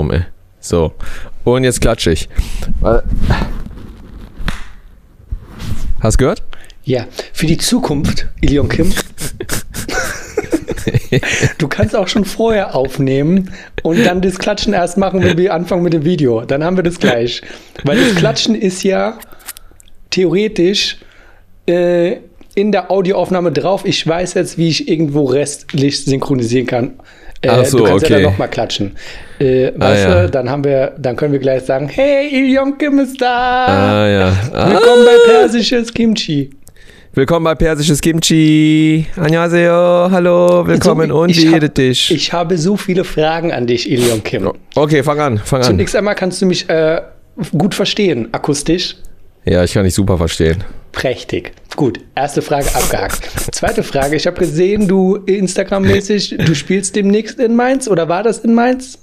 Metronom, ey. So. Und jetzt klatsche ich. Hast du gehört? Ja, für die Zukunft, Ilion Kim. du kannst auch schon vorher aufnehmen und dann das Klatschen erst machen, wenn wir anfangen mit dem Video. Dann haben wir das gleich. Weil das Klatschen ist ja theoretisch äh, in der Audioaufnahme drauf. Ich weiß jetzt, wie ich irgendwo restlich synchronisieren kann. Äh, Ach so, du kannst okay. ja dann nochmal klatschen. Äh, weißt ja. du, dann haben wir, dann können wir gleich sagen, hey, Ilion Kim ist da. Ah, ja. Willkommen bei Persisches Kimchi. Willkommen bei Persisches Kimchi. Annyeonghaseyo. Hallo, willkommen So, und ich hab- dich? Ich habe so viele Fragen an dich, Ilion Kim. Okay, fang an, fang an. Zunächst einmal kannst du mich äh, gut verstehen, akustisch. Ja, ich kann dich super verstehen. Prächtig. Gut, erste Frage abgehakt. Zweite Frage, ich habe gesehen, du Instagram-mäßig, du spielst demnächst in Mainz oder war das in Mainz?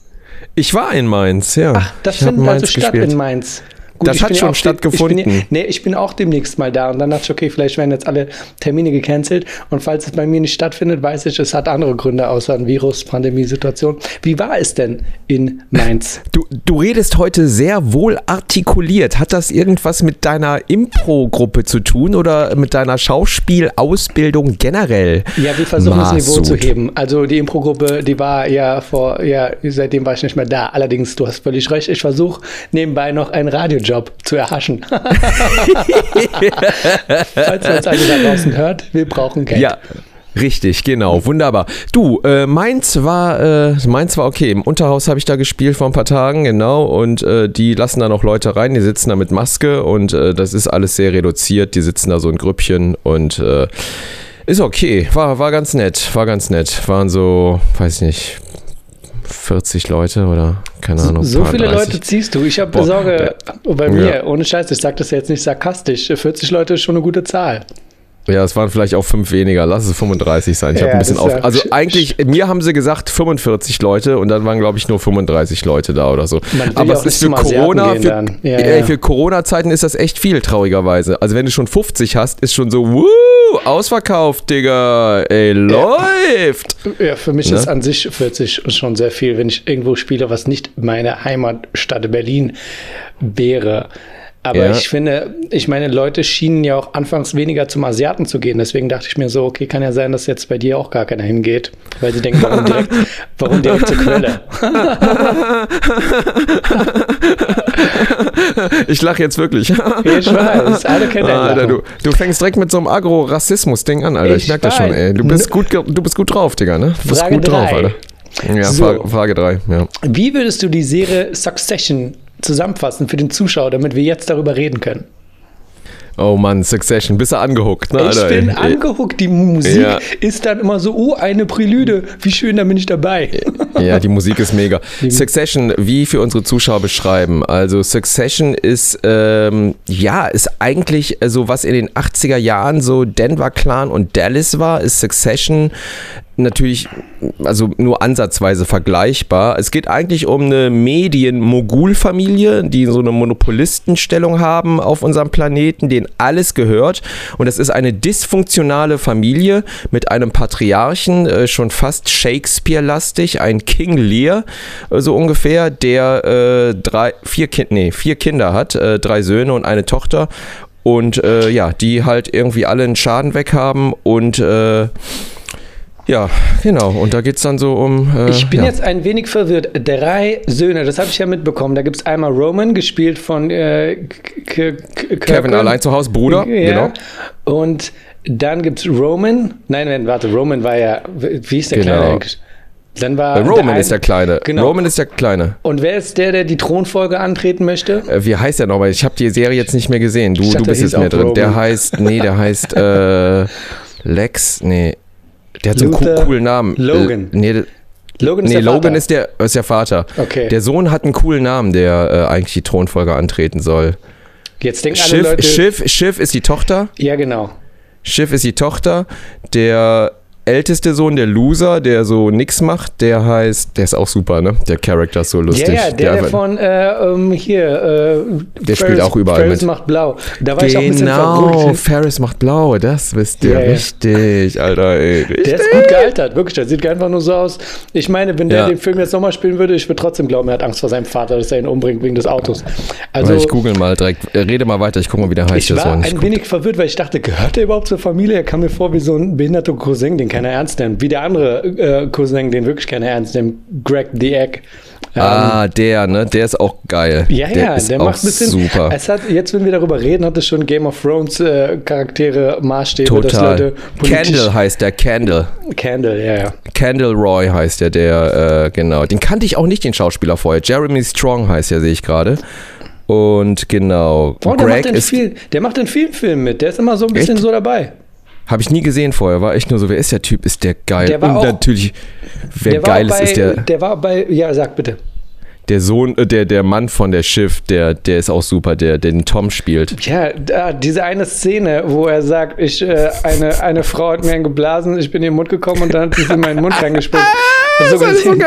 Ich war in Mainz, ja. Ach, das ich findet also Mainz statt gespielt. in Mainz. Gut, Das hat ja schon auch de- stattgefunden. Ich ja- nee, ich bin auch demnächst mal da und dann dachte ich, okay, vielleicht werden jetzt alle Termine gecancelt und falls es bei mir nicht stattfindet, weiß ich, es hat andere Gründe außer ein Virus, Pandemiesituation. Wie war es denn in Mainz? Du, du redest heute sehr wohl artikuliert. Hat das irgendwas mit deiner Impro-Gruppe zu tun oder mit deiner Schauspielausbildung generell? Ja, wir versuchen das Niveau zu heben. Also die Impro-Gruppe, die war ja vor, ja, seitdem war ich nicht mehr da. Allerdings, du hast völlig recht, ich versuche nebenbei noch einen Radiojob zu erhaschen. Falls man uns alle da draußen hört, wir brauchen Geld. Ja. Richtig, genau, wunderbar. Du, äh, Mainz war, äh, Mainz war okay. Im Unterhaus habe ich da gespielt vor ein paar Tagen, genau. Und äh, die lassen da noch Leute rein, die sitzen da mit Maske und äh, das ist alles sehr reduziert. Die sitzen da so in Grüppchen und äh, ist okay. War, war ganz nett, war ganz nett. Waren so, weiß nicht, 40 Leute oder keine Ahnung. So viele 30. Leute ziehst du. Ich habe Sorge bei mir, Ja. ohne Scheiß, ich sage das jetzt nicht sarkastisch. 40 Leute ist schon eine gute Zahl. Ja, es waren vielleicht auch fünf weniger. Lass es 35 sein. Ich Ja, habe ein bisschen auf. Also eigentlich, mir haben sie gesagt 45 Leute und dann waren, glaube ich, nur 35 Leute da oder so. Aber es ist für Corona, für. Ja, ja. für Corona-Zeiten ist das echt viel, traurigerweise. Also wenn du schon 50 hast, ist schon so, wuh, ausverkauft, Digga. Ey, läuft. Ja, für mich Ne? ist an sich 40 schon sehr viel, wenn ich irgendwo spiele, was nicht meine Heimatstadt Berlin wäre. Aber Ja. ich finde, ich meine, Leute schienen ja auch anfangs weniger zum Asiaten zu gehen. Deswegen dachte ich mir so, okay, kann ja sein, dass jetzt bei dir auch gar keiner hingeht. Weil sie denken, warum direkt, warum direkt zur Quelle? Ich lache jetzt wirklich. Ich weiß, alle kennen den Alter, du, du fängst direkt mit so einem Agro-Rassismus-Ding an, Alter. Ich, Ich merke das schon, ey. Du bist, gut, du bist gut drauf, Digga, ne? Du bist Frage gut drauf, drei. Alter. Ja, So. Frage, Frage 3, ja. Wie würdest du die Serie Succession zusammenfassen für den Zuschauer, damit wir jetzt darüber reden können? Oh Mann, Succession, bist du angehuckt, ne, Ich Alter? bin ey. angehuckt, die Musik Ja. ist dann immer so, oh, eine Prälude, wie schön, da bin ich dabei. Ja, die Musik ist mega. Succession, wie für unsere Zuschauer beschreiben? Also Succession ist, ähm, ja, ist eigentlich so, was in den 80er Jahren so Denver Clan und Dallas war, ist Succession natürlich, also nur ansatzweise vergleichbar. Es geht eigentlich um eine Medien-Mogul-Familie, die so eine Monopolistenstellung haben auf unserem Planeten, denen alles gehört. Und das ist eine dysfunktionale Familie mit einem Patriarchen, äh, schon fast Shakespeare-lastig, ein King Lear, äh, so ungefähr, der äh, drei, vier, kind, nee, vier Kinder hat, äh, drei Söhne und eine Tochter. Und äh, ja, die halt irgendwie alle einen Schaden weg haben und ja, genau. Und da geht es dann so um. Äh, Ich bin ja. jetzt ein wenig verwirrt. Drei Söhne, das habe ich ja mitbekommen. Da gibt es einmal Roman, gespielt von äh, K- K- Kevin allein zu Hause, Bruder. Ja. Genau. Und dann gibt es Roman. Nein, nein, warte, Roman war ja, wie ist der Genau. Kleine eigentlich? Dann war Äh, Roman ein- ist der Kleine. Genau. Roman ist der Kleine. Und wer ist der, der die Thronfolge antreten möchte? Äh, wie heißt der nochmal? Ich habe die Serie jetzt nicht mehr gesehen. Du, dachte, du bist der jetzt mehr drin. Der Roman. heißt, nee, der heißt äh, Lex, nee. Der hat so einen Luther coo- coolen Namen. Logan. Äh, nee, Logan ist nee der Logan Vater. ist der, ist der Vater. Okay. Der Sohn hat einen coolen Namen, der äh, eigentlich die Thronfolge antreten soll. Jetzt denken alle Schiff, Leute. Schiff, Schiff ist die Tochter. Ja, genau. Schiff ist die Tochter. Der älteste Sohn, der Loser, der so nix macht, der heißt, der ist auch super, ne? Der Charakter ist so lustig. Ja, ja, der, der, von äh, um, hier. Äh, der Ferris, spielt auch überall Ferris mit. macht blau. Da war genau, ich auch ein bisschen verrückt. Ferris macht blau, das wisst ihr. Ja, ja. Richtig, Alter, ey. Richtig. Der ist gut gealtert, wirklich. Der sieht einfach nur so aus. Ich meine, wenn der Ja. den Film jetzt nochmal spielen würde, ich würde trotzdem glauben, er hat Angst vor seinem Vater, dass er ihn umbringt wegen des Autos. Also, ich google mal direkt. Äh, Rede mal weiter, ich guck mal, wie der heißt. ich war ein wenig verwirrt, weil ich dachte, gehört er überhaupt zur Familie? Er kam mir vor wie so ein behinderter Cousin, den keiner ernst nimmt. Wie der andere äh, Cousin, den wirklich keiner ernst nimmt. Greg the Egg. Ähm, ah, der, ne? Der ist auch geil. Ja, der ja, ist der macht ein bisschen. super. Es hat, jetzt, wenn wir darüber reden, hat es schon Game of Thrones äh, Charaktere, Maßstäbe, dass Total. Leute politisch- Candle heißt der, Candle. Candle, ja, ja. Candle Roy heißt der, der, äh, genau. Den kannte ich auch nicht, den Schauspieler vorher. Jeremy Strong heißt er, sehe ich gerade. Und genau. Oh, der, macht Greg in ist, viel, der macht in vielen Filmen mit. Der ist immer so ein bisschen Echt? so dabei. Habe ich nie gesehen vorher, war echt nur so, wer ist der Typ? Ist der geil? Der war Und auch- natürlich, wer Der geil bei, ist, ist der, der war bei, ja, sag bitte. der Sohn, äh, der, der Mann von der Schiff, der, der ist auch super, der, der den Tom spielt. Ja, da, diese eine Szene, wo er sagt, ich, äh, eine, eine Frau hat mir einen geblasen, ich bin in den Mund gekommen und dann hat sie in meinen Mund reingespuckt. Und so gesehen-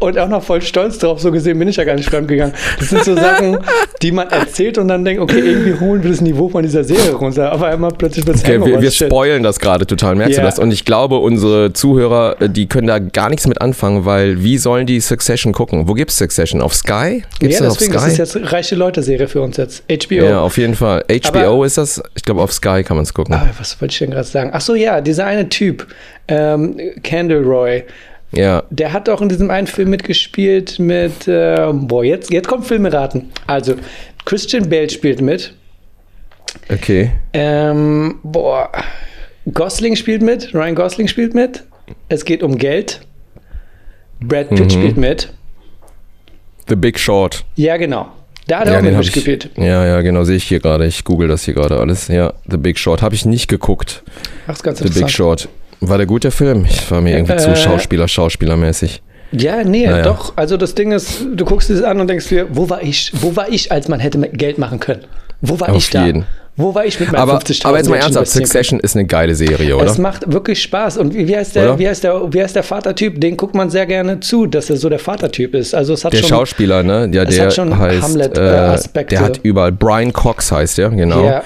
Und auch noch voll stolz drauf, so gesehen bin ich ja gar nicht fremd gegangen. Das sind so Sachen, die man erzählt und dann denkt, okay, irgendwie holen wir das Niveau von dieser Serie runter. Aber einmal plötzlich wird es Okay, wir, wir spoilen das gerade total, merkst Ja. du das? Und ich glaube, unsere Zuhörer, äh, die können da gar nichts mit anfangen, weil wie sollen die Succession gucken? Wo gibt's Succession? Auf Sky? Gibt's Ja, das auf deswegen, das Sky? ist jetzt reiche Leute-Serie für uns jetzt. HBO. ja, auf jeden Fall. HBO Aber- ist das? Ich glaube, auf Sky kann man es gucken. Ah, was wollte ich denn gerade sagen? Ach so, ja, dieser eine Typ, ähm, Candle Roy, Ja. der hat auch in diesem einen Film mitgespielt mit, äh, boah, jetzt, jetzt kommt Filme raten. Also, Christian Bale spielt mit, Okay. ähm, boah, Gosling spielt mit, Ryan Gosling spielt mit, es geht um Geld, Brad Pitt Mhm. spielt mit, The Big Short. ja genau, da hat er Ja, auch mitgespielt. Ja, ja, genau, sehe ich hier gerade. Ich google das hier gerade alles. Ja, The Big Short. Habe ich nicht geguckt. Ach, ist ganz The Big. Short. War der gut, der Film? Ich war mir irgendwie Äh, zu Schauspieler, Schauspielermäßig. Ja, nee, Naja. doch. Also das Ding ist, du guckst es an und denkst dir, wo war ich? Wo war ich, als man hätte Geld machen können? Wo war Auf ich da? jeden. Wo war ich mit meinen Aber, 50.000 aber jetzt mal ernsthaft? Succession ist eine geile Serie, oder? Es macht wirklich Spaß. Und wie heißt der, Oder? wie heißt der, wie heißt der Vatertyp? Den guckt man sehr gerne zu, dass er so der Vatertyp ist. Also es hat Der schon. Schauspieler, ne? Ja, der hat schon heißt, Hamlet, äh, äh, Aspekte. der hat überall, Brian Cox heißt der, genau. Ja,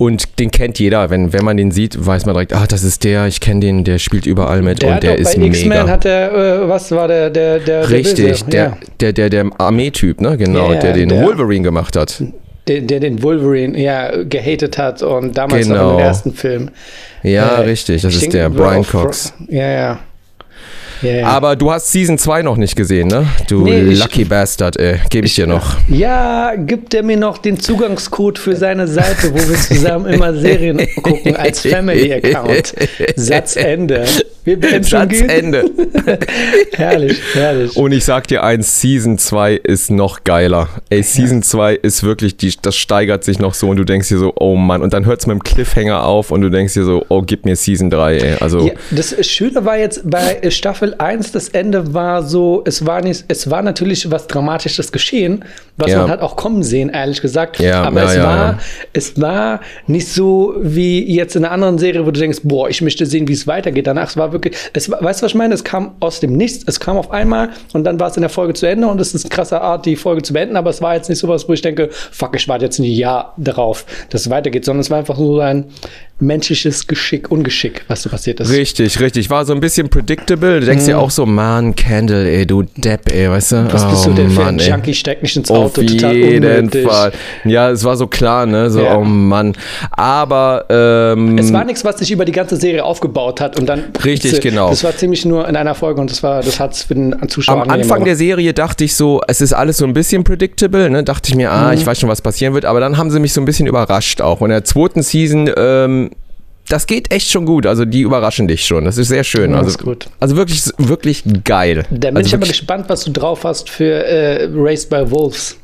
Und den kennt jeder. Wenn, wenn man den sieht, weiß man direkt, ah, das ist der, ich kenne den, der spielt überall mit der und der ist bei X-Men mega. hat er, äh, was war der, der, der, der Richtig, der, Ja. der, der, der Armeetyp, ne? Genau, der den der- Wolverine gemacht hat. Der, der den Wolverine ja gehatet hat und damals noch Genau. in den ersten Film. Ja, Äh, richtig, das ist der, Brian Fro- Cox. Ja, ja. Ja, ja. Aber du hast Season 2 noch nicht gesehen, ne? Du Nee, ich- lucky Bastard, ey. Gebe ich dir noch. Ja, gibt er mir noch den Zugangscode für seine Seite, wo wir zusammen immer Serien gucken als Family-Account. Satz Ende. Wir beenden schon Satz gehen. Ende. herrlich, herrlich. Und ich sag dir eins, Season 2 ist noch geiler. Ey, Season 2 ist wirklich, die, das steigert sich noch so und du denkst dir so, oh Mann. Und dann hört es mit dem Cliffhanger auf und du denkst dir so, oh, gib mir Season 3, ey. Also, Ja, das Schöne war jetzt bei Staffel 1, das Ende war so, es war nicht, es war natürlich was Dramatisches geschehen, was Ja. man hat auch kommen sehen, ehrlich gesagt. Ja, Aber ja, es, war, es war nicht so wie jetzt in einer anderen Serie, wo du denkst, boah, ich möchte sehen, wie es weitergeht. Danach, es war wirklich, es war, weißt du, was ich meine? Es kam aus dem Nichts, es kam auf einmal und dann war es in der Folge zu Ende und es ist eine krasse Art, die Folge zu beenden, aber es war jetzt nicht sowas, wo ich denke, fuck, ich warte jetzt ein Jahr darauf, dass es weitergeht, sondern es war einfach so ein menschliches Geschick, Ungeschick, was so passiert ist. Richtig, richtig. War so ein bisschen predictable. Du denkst dir auch so, Mann, Candle, ey, du Depp, ey, weißt du? Mhm. Was bist oh, du denn für ein Mann, ey. Junkie? Steck nicht ins Auf Auto, total jeden unnötig. Fall. Ja, es war so klar, ne? So, Ja. oh Mann. Aber, ähm, Es war nichts, was sich über die ganze Serie aufgebaut hat und dann. Richtig, genau. Das war ziemlich nur in einer Folge und das war, das hat es für den Zuschauer am Anfang der Serie dachte ich so, es ist alles so ein bisschen predictable, ne? Dachte ich mir, Mhm. ah, ich weiß schon, was passieren wird. Aber dann haben sie mich so ein bisschen überrascht auch. Und in der zweiten Season, ähm, das geht echt schon gut. Also die überraschen dich schon. Das ist sehr schön. Also, also wirklich, wirklich geil. Da bin also ich aber gespannt, was du drauf hast für äh, Raised by Wolves.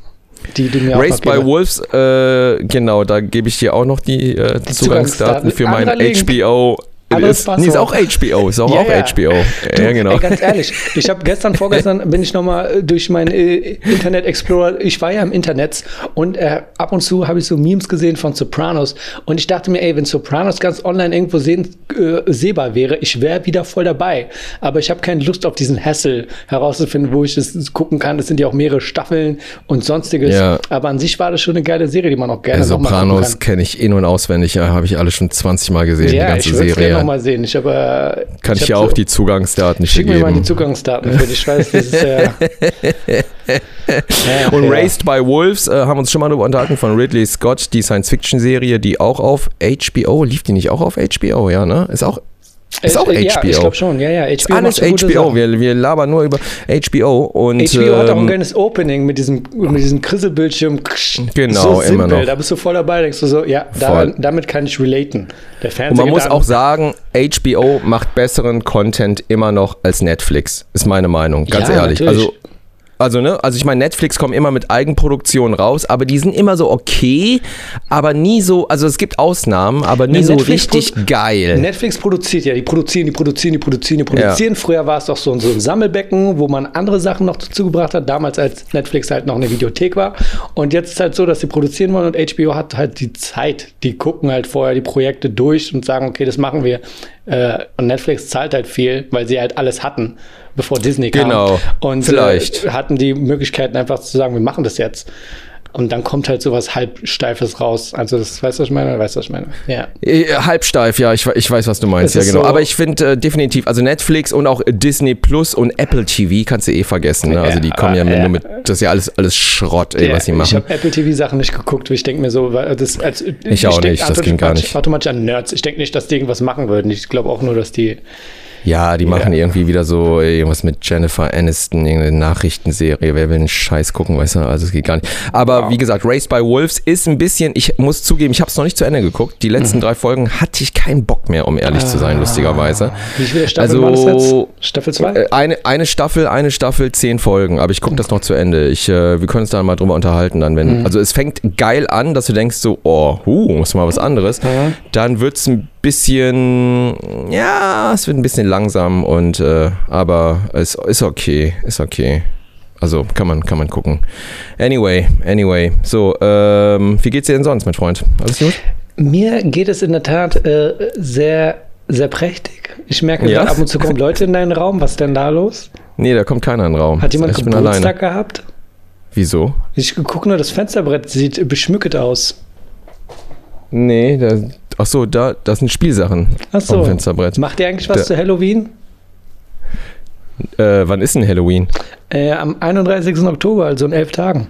Die auch noch by. Wolves, äh, genau, da gebe ich dir auch noch die äh, Zugangsdaten Zugangsdaten. für mein. HBO Anderes ist, nee, ist auch HBO, ist auch, ja, auch ja. HBO. Du, ja, genau. Ey, ganz ehrlich, ich habe gestern, vorgestern bin ich nochmal durch mein äh, Internet Explorer, ich war ja im Internet und äh, ab und zu habe ich so Memes gesehen von Sopranos und ich dachte mir, ey, wenn Sopranos ganz online irgendwo sehen, äh, sehbar wäre, ich wäre wieder voll dabei. Aber ich habe keine Lust auf diesen Hassel herauszufinden, wo ich das gucken kann. Es sind ja auch mehrere Staffeln und sonstiges. Ja. Aber an sich war das schon eine geile Serie, die man auch gerne ja, Sopranos kenne ich in- und auswendig, ja, habe ich alle schon 20 Mal gesehen, die ganze Serie noch mal sehen. Ich habe, äh, Kann ich, ich ja auch so, die Zugangsdaten schick geben. Schick mir mal die Zugangsdaten für dich. Ich weiß, das ist ja. und ja. Raised by Wolves äh, haben uns schon mal darüber unterhalten von Ridley Scott, die Science-Fiction-Serie, die auch auf HBO, lief die nicht auch auf HBO, ja, ne? Ist auch ist auch äh, ja, HBO. ich glaube schon, ja, ja. HBO ist alles HBO. Wir, wir labern nur über HBO. Und, HBO ähm, hat auch ein ähm, geiles Opening mit diesem, mit diesem Krisselbildschirm. Genau, so immer noch. Da bist du voll dabei, denkst du so, ja, da, damit kann ich relaten. Der Fernseher und man muss auch sagen, HBO macht besseren Content immer noch als Netflix, ist meine Meinung, ganz ja, ehrlich. Natürlich. Also also, ne, also ich meine, Netflix kommt immer mit Eigenproduktionen raus, aber die sind immer so okay, aber nie so, also es gibt Ausnahmen, aber nie ja, so richtig geil. Netflix produziert ja, die produzieren, die produzieren, die produzieren, die produzieren. Ja. Früher war es doch so, so ein Sammelbecken, wo man andere Sachen noch dazu gebracht hat, damals als Netflix halt noch eine Videothek war. Und jetzt ist halt so, dass sie produzieren wollen und HBO hat halt die Zeit. Die gucken halt vorher die Projekte durch und sagen, okay, das machen wir. Äh, und Netflix zahlt halt viel, weil sie halt alles hatten bevor Disney kam. Genau. Und vielleicht. Äh, hatten die Möglichkeiten einfach zu sagen, wir machen das jetzt. Und dann kommt halt sowas Halbsteifes raus. Also, das weißt du, was ich meine? Weißt du, was ich meine? Ja. Äh, halbsteif, ja, ich, ich weiß, was du meinst, ja, genau. So Aber ich finde äh, definitiv, also Netflix und auch Disney Plus und Apple TV kannst du eh vergessen. Ne? Also, die kommen ja, ja, nur mit, das ist ja alles, alles Schrott, ey, ja, was sie machen. Ich habe Apple TV-Sachen nicht geguckt, ich denke mir so, das, als, ich, ich auch nicht, das ging gar nicht. Automatisch an Nerds. Ich denke nicht, dass die irgendwas machen würden. Ich glaube auch nur, dass die ja, die machen ja. irgendwie wieder so irgendwas mit Jennifer Aniston, irgendeine Nachrichtenserie. Wer will einen Scheiß gucken, weißt du? Also es geht gar nicht. Aber wow. wie gesagt, Race by Wolves ist ein bisschen, ich muss zugeben, ich habe es noch nicht zu Ende geguckt. Die letzten mhm. drei Folgen hatte ich keinen Bock mehr, um ehrlich ah. zu sein, ah. lustigerweise. Wie viele Staffeln also, war das jetzt? Staffel 2? Äh, eine, eine Staffel, eine Staffel, zehn Folgen. Aber ich gucke das noch zu Ende. Ich, äh, wir können uns da mal drüber unterhalten dann, wenn. Mhm. Also es fängt geil an, dass du denkst so, oh, huh, muss mal was anderes. Mhm. Dann wird es ein bisschen, ja, es wird ein bisschen langsam und äh, aber es ist okay, ist okay. Also kann man, kann man gucken. Anyway, anyway. So, ähm, wie geht's dir denn sonst, mein Freund? Alles gut? Mir geht es in der Tat äh, sehr, sehr prächtig. Ich merke, ja? ab und zu kommen Leute in deinen Raum. Was ist denn da los? Nee, da kommt keiner in den Raum. Hat jemand ich Geburtstag gehabt? Wieso? Ich gucke nur, das Fensterbrett sieht beschmückt aus. Nee, da, ach so, da, das sind Spielsachen ach so. Fensterbrett. Macht ihr eigentlich was da, zu Halloween? Äh, wann ist denn Halloween? Äh, am 31. Oktober, also in elf Tagen.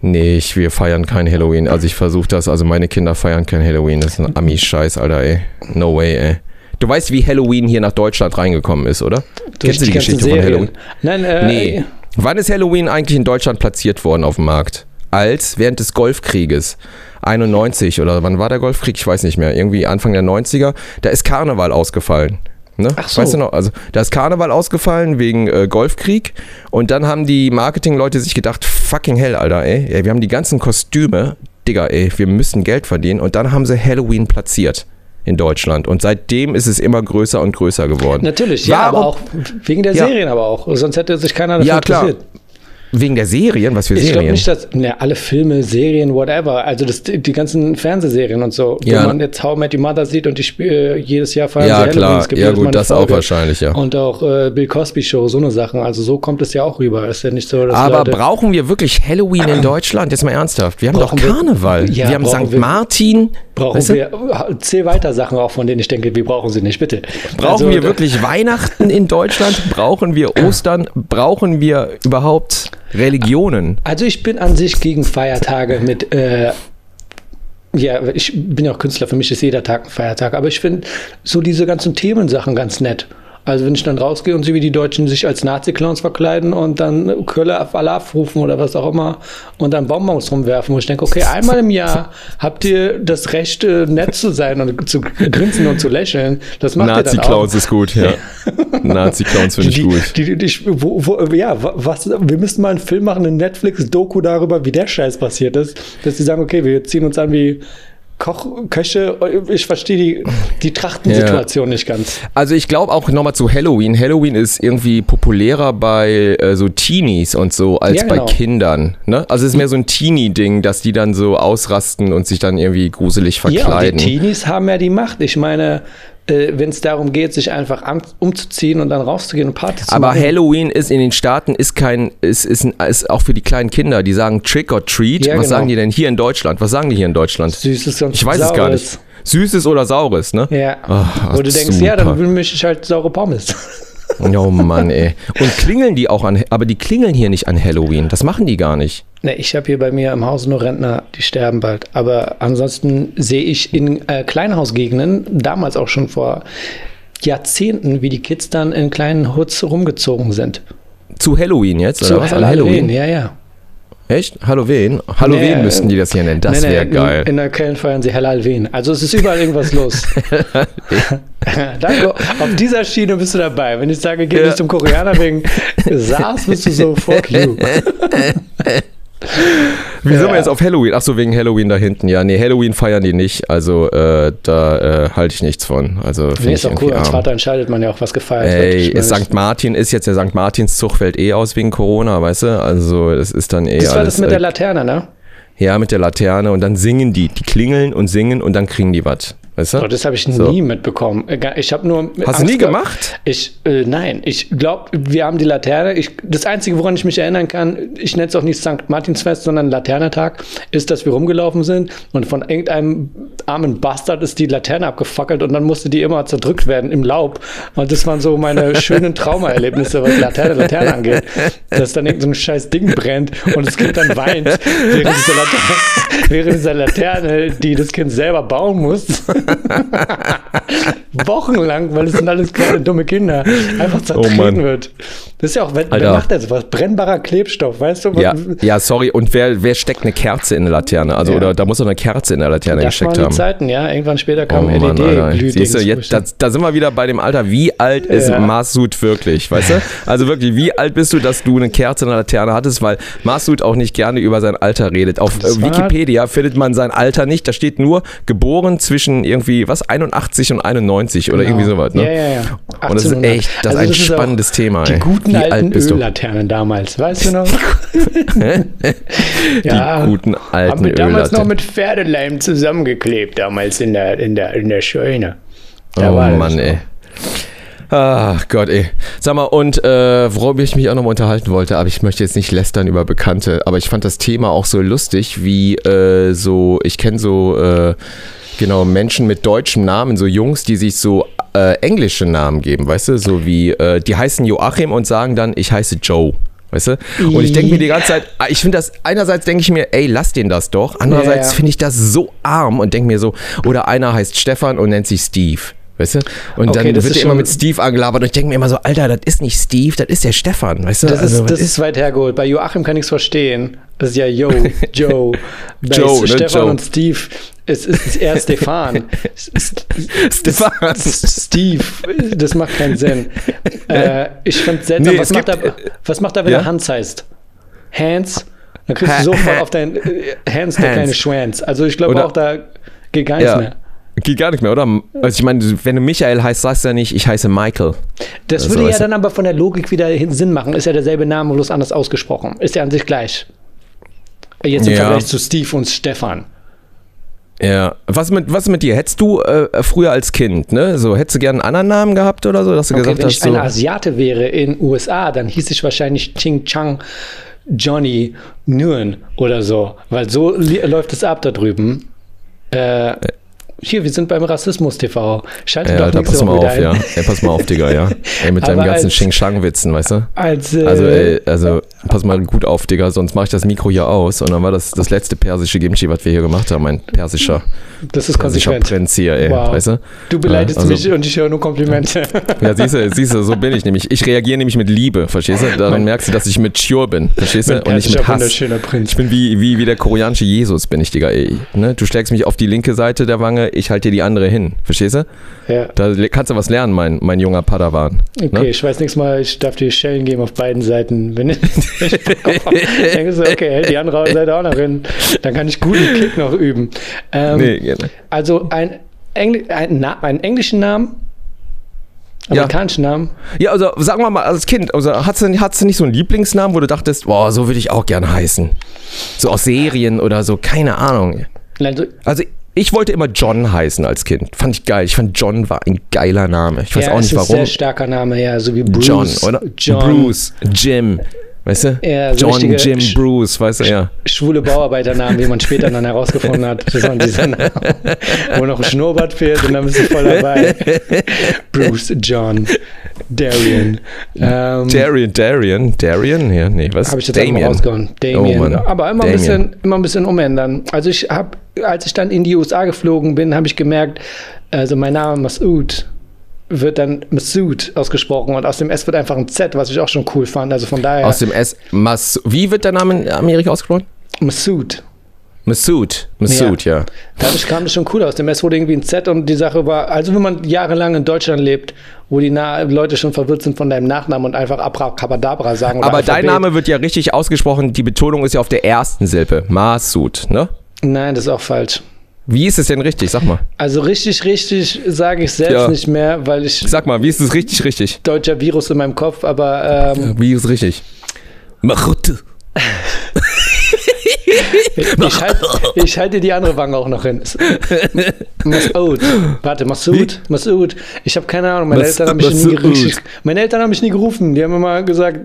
Nee, ich, wir feiern kein Halloween. Also ich versuche das, also meine Kinder feiern kein Halloween. Das ist ein Ami-Scheiß, Alter, ey. No way, ey. Du weißt, wie Halloween hier nach Deutschland reingekommen ist, oder? Durch Kennst du die, die Geschichte Serien. von Halloween? Nein, äh, Nee. Wann ist Halloween eigentlich in Deutschland platziert worden auf dem Markt? Als während des Golfkrieges. 91 oder wann war der Golfkrieg? Ich weiß nicht mehr. Irgendwie Anfang der 90er. Da ist Karneval ausgefallen. Ne? Ach so. Weißt du noch? Also, da ist Karneval ausgefallen wegen äh, Golfkrieg. Und dann haben die Marketingleute sich gedacht: fucking hell, Alter, ey. ey. Wir haben die ganzen Kostüme. Digga, ey, wir müssen Geld verdienen. Und dann haben sie Halloween platziert in Deutschland. Und seitdem ist es immer größer und größer geworden. Natürlich, ja, Warum? aber auch wegen der Serien, ja. aber auch. Sonst hätte sich keiner dafür ja, klar. interessiert. Wegen der Serien? Was für ich Serien? Ich glaube nicht, dass ne, alle Filme, Serien, whatever, also das, die ganzen Fernsehserien und so, ja. wo man jetzt How Met Your Mother sieht und die äh, jedes Jahr feiern Ja, klar, ja gut, das Folge. auch wahrscheinlich, ja. Und auch äh, Bill Cosby Show, so eine Sachen, also so kommt es ja auch rüber. Ist ja nicht so, dass Aber Leute brauchen wir wirklich Halloween in Deutschland? Jetzt mal ernsthaft. Wir haben brauchen doch Karneval. Wir, ja, wir haben St. Wir, Martin. Brauchen weißt du? wir, zähl weiter Sachen auch, von denen ich denke, wir brauchen sie nicht, bitte. Brauchen also, wir wirklich Weihnachten in Deutschland? Brauchen wir Ostern? Brauchen wir überhaupt Religionen? Also ich bin an sich gegen Feiertage mit äh, ja, ich bin ja auch Künstler, für mich ist jeder Tag ein Feiertag, aber ich finde so diese ganzen Themensachen ganz nett. Also wenn ich dann rausgehe und sehe, wie die Deutschen sich als Nazi-Clowns verkleiden und dann Kölle auf Allah rufen oder was auch immer und dann Bonbons rumwerfen, wo ich denke, okay, einmal im Jahr habt ihr das Recht, äh, nett zu sein und zu grinsen und zu lächeln. Das macht Nazi-Clowns ist gut, ja. Nazi-Clowns finde ich gut. Die, die, die, wo, wo, ja, was, wir müssten mal einen Film machen, eine Netflix-Doku darüber, wie der Scheiß passiert ist, dass sie sagen, okay, wir ziehen uns an wie Koch, Köche, ich verstehe die, die Trachtensituation ja. nicht ganz. Also ich glaube auch nochmal zu Halloween. Halloween ist irgendwie populärer bei äh, so Teenies und so als ja, genau. bei Kindern. Ne? Also es ist mehr so ein Teenie-Ding, dass die dann so ausrasten und sich dann irgendwie gruselig verkleiden. Ja, die Teenies haben ja die Macht. Ich meine, äh, wenn es darum geht, sich einfach umzuziehen und dann rauszugehen und Party zu Aber machen. Aber Halloween ist in den Staaten ist kein, ist, ist, ist auch für die kleinen Kinder, die sagen Trick or Treat. Ja, Was genau. sagen die denn hier in Deutschland? Was sagen die hier in Deutschland? Süßes und Ich weiß Saures. es gar nicht. Süßes oder Saures, ne? Ja. Oh, Wo du denkst, super. ja, dann möchte ich halt saure Pommes. Oh Mann, ey. Und klingeln die auch an, aber die klingeln hier nicht an Halloween. Das machen die gar nicht. Ne, ich habe hier bei mir im Haus nur Rentner, die sterben bald. Aber ansonsten sehe ich in äh, Kleinhausgegenden, damals auch schon vor Jahrzehnten, wie die Kids dann in kleinen Hoods rumgezogen sind. Zu Halloween jetzt? Zu Halloween, Halloween, ja, ja. Echt? Halloween? Halloween nee, müssten die das hier nennen. Das nee, wäre nee, geil. In, in der Köln feiern sie Halloween. Also es ist überall irgendwas los. Danke. Auf dieser Schiene bist du dabei. Wenn ich sage, geh ja. nicht zum Koreaner wegen SARS, bist du so, fuck you. Wie sind wir jetzt auf Halloween? Achso, wegen Halloween da hinten. Ja, nee, Halloween feiern die nicht. Also äh, da äh, halte ich nichts von. Also, nee, ist auch cool. Als Vater entscheidet man ja auch, was gefeiert Ey, wird. St. Martin ist jetzt der St. Martinszug fällt eh aus wegen Corona, weißt du? Also das ist dann eh Das war alles, das mit der äh, Laterne, ne? Ja, mit der Laterne und dann singen die. Die klingeln und singen und dann kriegen die was. Weißt du? Oh, das habe ich so. nie mitbekommen. Ich habe nur. Hast Angst du nie gemacht? Ich, äh, nein, ich glaube, wir haben die Laterne. Ich, das Einzige, woran ich mich erinnern kann, ich nenne es auch nicht St. Martinsfest, sondern Laternetag, ist, dass wir rumgelaufen sind und von irgendeinem armen Bastard ist die Laterne abgefackelt und dann musste die immer zerdrückt werden im Laub. Und das waren so meine schönen Traumaerlebnisse, was Laterne, Laterne angeht. Dass dann irgendein so scheiß Ding brennt und das Kind dann weint während dieser, Laterne, während dieser Laterne, die das Kind selber bauen muss. Wochenlang, weil es sind alles kleine dumme Kinder, einfach zertreten oh wird. Das ist ja auch, wer, wer macht das? Was? Brennbarer Klebstoff, weißt du? Ja, ja sorry. Und wer, wer steckt eine Kerze in eine Laterne? Also, ja. oder da muss doch eine Kerze in der Laterne das gesteckt haben. Zeiten, ja. Irgendwann später kam oh, LED. Siehst du, jetzt, da, da, sind wir wieder bei dem Alter. Wie alt ist ja. Masud wirklich, weißt du? Also wirklich, wie alt bist du, dass du eine Kerze in der Laterne hattest? Weil Masud auch nicht gerne über sein Alter redet. Auf äh, Wikipedia findet man sein Alter nicht. Da steht nur geboren zwischen irgendwie, was, 81 und 91 oder genau. irgendwie sowas. Ne? Ja, ja, ja. 1800. Und das ist echt, das also ist ein das spannendes ist Thema. Die ey. guten Wie alten Öllaternen damals, weißt du noch? die guten alten Haben wir damals noch mit Pferdeleim zusammengeklebt, damals in der, in der, in der Scheune. Da oh Mann, ey. Ach Gott, ey. Sag mal, und äh, worüber ich mich auch nochmal unterhalten wollte, aber ich möchte jetzt nicht lästern über Bekannte, aber ich fand das Thema auch so lustig, wie äh, so, ich kenne so äh, Genau, Menschen mit deutschem Namen, so Jungs, die sich so äh, englische Namen geben, weißt du, so wie, äh, die heißen Joachim und sagen dann, ich heiße Joe. Weißt du? Und ich denke mir die ganze Zeit, ah, ich finde das, einerseits denke ich mir, ey, lass den das doch. Andererseits finde ich das so arm und denke mir so, oder einer heißt Stefan und nennt sich Steve. Weißt du? Und okay, dann wird er immer mit Steve angelabert und ich denke mir immer so, Alter, das ist nicht Steve, das ist der Stefan, weißt du? Das, also, ist, das ist weit hergeholt. Bei Joachim kann ich es verstehen. Das ist ja Yo, Joe. Bei Joe, ne? Stefan Joe. und Steve es ist eher Stefan. Stefan. Steve. Das macht keinen Sinn. Äh, ich finde seltsam, nee, was, macht er, was macht er, wenn ja? er Hans heißt? Hans? Dann kriegst ha du sofort auf dein äh, Hans, der kleine Schwanz. Also ich glaube auch, da geht gar nichts ja. mehr. Geht gar nicht mehr, oder? Also ich meine, wenn du Michael heißt, sagst du ja nicht, ich heiße Michael. Das also würde ja dann aber von der Logik wieder Sinn machen. Ist ja derselbe Name, bloß anders ausgesprochen. Ist ja an sich gleich. Jetzt im ja. Vergleich zu Steve und Stefan. Ja, was mit, was mit dir? Hättest du äh, früher als Kind, ne? So, hättest du gerne einen anderen Namen gehabt oder so, dass du okay, gesagt wenn hast, ich so ein Asiate wäre in USA, dann hieß ich wahrscheinlich Ching Chang Johnny Nguyen oder so, weil so läuft es ab da drüben. Äh, hier, wir sind beim Rassismus TV. Schalte ja, doch Alter, pass mal auf, ja. Ey, pass mal auf, Digga, ja. Ey, mit deinem ganzen Xing-Shang-Witzen, weißt du? Als, äh, also, ey, also, pass mal gut auf, Digga, sonst mache ich das Mikro hier aus und dann war das das letzte persische Gimchi, was wir hier gemacht haben, ein persischer, das ist persischer Prinz hier, ey, wow. weißt du? Du beleidigst also, mich und ich höre nur Komplimente. Ja, siehst du, siehst du, so bin ich nämlich. Ich reagiere nämlich mit Liebe, verstehst du? Dann merkst du, dass ich mit Chur bin, verstehst du? Und nicht mit Hass. Prinz. Ich bin wie, wie, wie der koreanische Jesus, bin ich, Digga, ey. Ne? Du schlägst mich auf die linke Seite der Wange, Ich halte dir die andere hin. Verstehst du? Ja. Da kannst du was lernen, mein, mein junger Padawan. Okay, Ne? ich weiß nächstes Mal, ich darf dir Schellen geben auf beiden Seiten. Wenn ich, denkst du, okay, hält die andere Seite auch noch hin. Dann kann ich guten Kick noch üben. Ähm, Nee, gerne. Also ein, Engl ein einen englischen Namen, Ja. amerikanischen Namen. Ja, also sagen wir mal als Kind, also hattest du, hattest du nicht so einen Lieblingsnamen, wo du dachtest, boah, so würde ich auch gerne heißen? So aus Serien oder so, keine Ahnung. Also, Also ich wollte immer John heißen als Kind. Fand ich geil. Ich fand John war ein geiler Name. Ich weiß ja, auch ist nicht ein sehr warum. starker Name, ja, so wie Bruce. John, oder? John, Bruce, Jim. Weißt du? Ja, so John, richtige Jim, Bruce, weißt du, ja. Schwule Bauarbeiternamen, wie man später dann herausgefunden hat. Das waren diese Namen, wo noch ein Schnurrbart fehlt und dann bist du voll dabei. Bruce, John, Darian. Ähm, Darian, Darian, Darian, ja, nee, was? Habe ich jetzt einmal rausgehauen. Damien. Oh. Aber immer ein, Damien. bisschen, immer ein bisschen umändern. Also ich habe, als ich dann in die USA geflogen bin, habe ich gemerkt, also mein Name Masud wird dann Masud ausgesprochen und aus dem S wird einfach ein Z, was ich auch schon cool fand. Also von daher Aus dem S. Mas Wie wird der Name in Amerika ausgesprochen? Masud. Massoud. Massoud, ja. Dadurch kam das schon cool aus. Dem S wurde irgendwie ein Z und die Sache war, also wenn man jahrelang in Deutschland lebt, wo die Na Leute schon verwirrt sind von deinem Nachnamen und einfach Abracadabra sagen. Aber dein. Name wird ja richtig ausgesprochen. Die Betonung ist ja auf der ersten Silbe. Masud, ne? Nein, das ist auch falsch. Wie ist es denn richtig? Sag mal. Also richtig, richtig sage ich selbst Ja. nicht mehr, weil ich Sag mal, wie ist es richtig, richtig? deutscher Virus in meinem Kopf, aber ähm, Wie ist es richtig? Machut. ich, halt, ich halte die andere Wange auch noch hin. Masud. Warte, Masud? Masud. Ich habe keine Ahnung, meine Eltern haben mich nie meine Eltern haben mich nie gerufen. Die haben immer gesagt,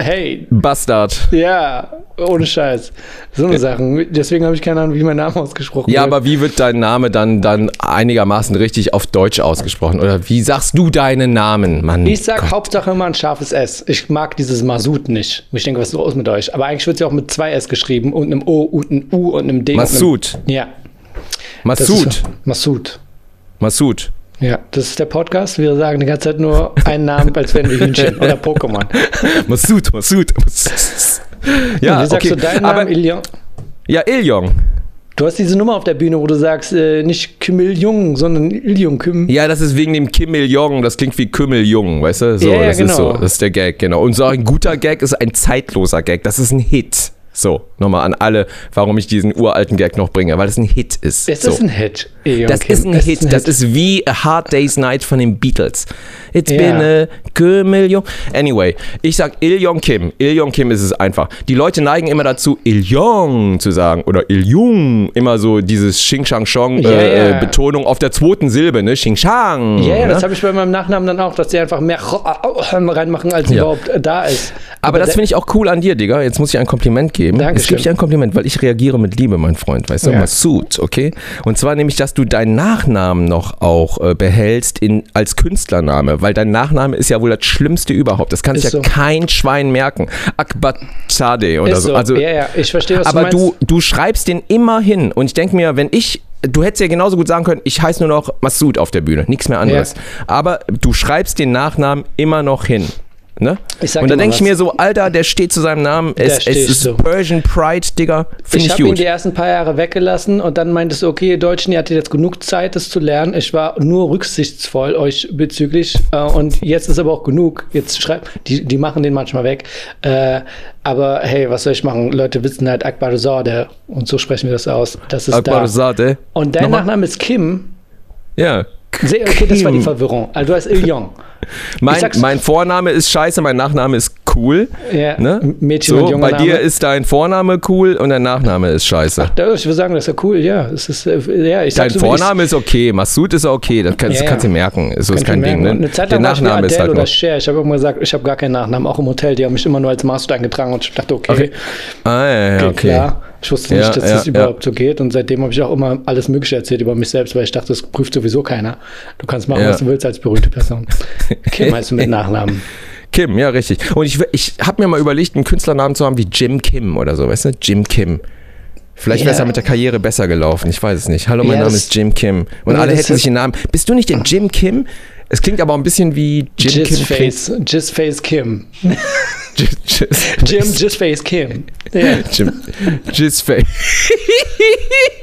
hey, Bastard. ja, ohne Scheiß. So eine Sachen. Deswegen habe ich keine Ahnung, wie mein Name ausgesprochen Ja, wird. aber wie wird dein Name dann, dann einigermaßen richtig auf Deutsch ausgesprochen? Oder wie sagst du deinen Namen, Mann? Ich sag Gott. Hauptsache immer ein scharfes S. Ich mag dieses Masud nicht. Ich denke, was ist los mit euch? Aber eigentlich wird es ja auch mit zwei S geschrieben und einem O und einem U und einem D. Masud. Einem, ja. Masud. Masud. Masud. Ja, das ist der Podcast. Wir sagen die ganze Zeit nur einen Namen, als wären wir Hühnchen oder Pokémon. Masud, Masud. Ja, Wie sagst okay. du deinen Aber, Namen, Ilion? ja, Iljong. Du hast diese Nummer auf der Bühne, wo du sagst, äh, nicht Kim Il-jung, sondern Ilion Kim. Ja, das ist wegen dem Kim Il-jong. Das klingt wie Kümmel Jung, weißt du? So, Ja, ja, das ist genau. so. Das ist der Gag, genau. Und so ein guter Gag ist ein zeitloser Gag. Das ist ein Hit. So, nochmal an alle, warum ich diesen uralten Gag noch bringe, weil es ein Hit ist. Es so. ist ein Hit. Ilion Das Kim. ist ein Es Hit. Das ist wie A Hard Day's Night von den Beatles. It's Ja. been a Kümmel Anyway, ich sag Il-Yong Kim. Il-Yong Kim ist es einfach. Die Leute neigen immer dazu, Il-Yong zu sagen oder Il-Jung. Immer so dieses Xing Shang Shong Ja, äh, ja. äh, Betonung auf der zweiten Silbe, ne? Xing Shang. Ja, ja, ne? das habe ich bei meinem Nachnamen dann auch, dass die einfach mehr reinmachen, als Ja. überhaupt äh, da ist. Aber das der- finde ich auch cool an dir, Digga. Jetzt muss ich ein Kompliment geben. Dankeschön. Jetzt gebe ich dir ein Kompliment, weil ich reagiere mit Liebe, mein Freund. Weißt du, Ja. Massoud, okay? Und zwar nämlich, dass du deinen Nachnamen noch auch äh, behältst in, als Künstlername, weil dein Nachname ist ja wohl das Schlimmste überhaupt. Das kann sich ja so. kein Schwein merken. Akbatade oder ist so. so. Also, ja, ja, ich verstehe, was aber du meinst. du, du schreibst den immer hin. Und ich denke mir, wenn ich, du hättest ja genauso gut sagen können, ich heiße nur noch Massoud auf der Bühne, nichts mehr anderes. Aber du schreibst den Nachnamen immer noch hin. Ne? Und dann mal denke ich mir so, Alter, der steht zu seinem Namen. Es, es ist so. Persian Pride, Digga. Finde ich ich, habe ihn die ersten paar Jahre weggelassen und dann meintest du, okay, ihr Deutschen, ihr hattet jetzt genug Zeit, das zu lernen. Ich war nur rücksichtsvoll euch bezüglich äh, und jetzt ist aber auch genug. Jetzt schreibt, die, die machen den manchmal weg. Äh, aber hey, was soll ich machen? Leute wissen halt Akbar Sade und so sprechen wir das aus. Das ist Akbar da. Sade. Und dein Nochmal? Nachname ist Kim. Ja. Sehr, okay, das war die. Verwirrung. Also du heißt Il-Jong. Mein, mein Vorname ist scheiße, mein Nachname ist cool. Ja, Ne? Mädchen so, und junger bei dir ist dein Vorname cool und dein Nachname ist scheiße. Ja, Ich würde sagen, das ist ja cool, ja. Es ist, äh, ja ich Dein so, Vorname ist okay, Massoud ist okay, das, kannst- Ja, ja. kannst du merken. So ist Kann kein ich Ding. merken. Ne? Der Nachname ist halt oder noch. Cher. Ich habe immer gesagt, ich habe gar keinen Nachnamen, auch im Hotel. Die haben mich immer nur als Masud eingetragen und ich dachte, okay, Okay. Ah, ja, ja, okay. klar. Ich wusste Ja, nicht, dass ja, das ja. überhaupt so geht. Und seitdem habe ich auch immer alles Mögliche erzählt über mich selbst, weil ich dachte, das prüft sowieso keiner. Du kannst machen, Ja. was du willst als berühmte Person. Kim heißt du mit Nachnamen. Kim, ja, richtig. Und ich, ich habe mir mal überlegt, einen Künstlernamen zu haben wie Jim Kim oder so, weißt du? Jim Kim. Vielleicht wäre es Ja. ja mit der Karriere besser gelaufen, ich weiß es nicht. Hallo, mein Ja, Name ist Jim Kim. Und alle hätten sich den Namen. Bist du nicht der Jim Kim? Es klingt aber ein bisschen wie Jim Kim. klingt- Jizzface. Jizzface Kim. Jizz- Jim Jizzface Kim. Ja. Jim. Jizzface.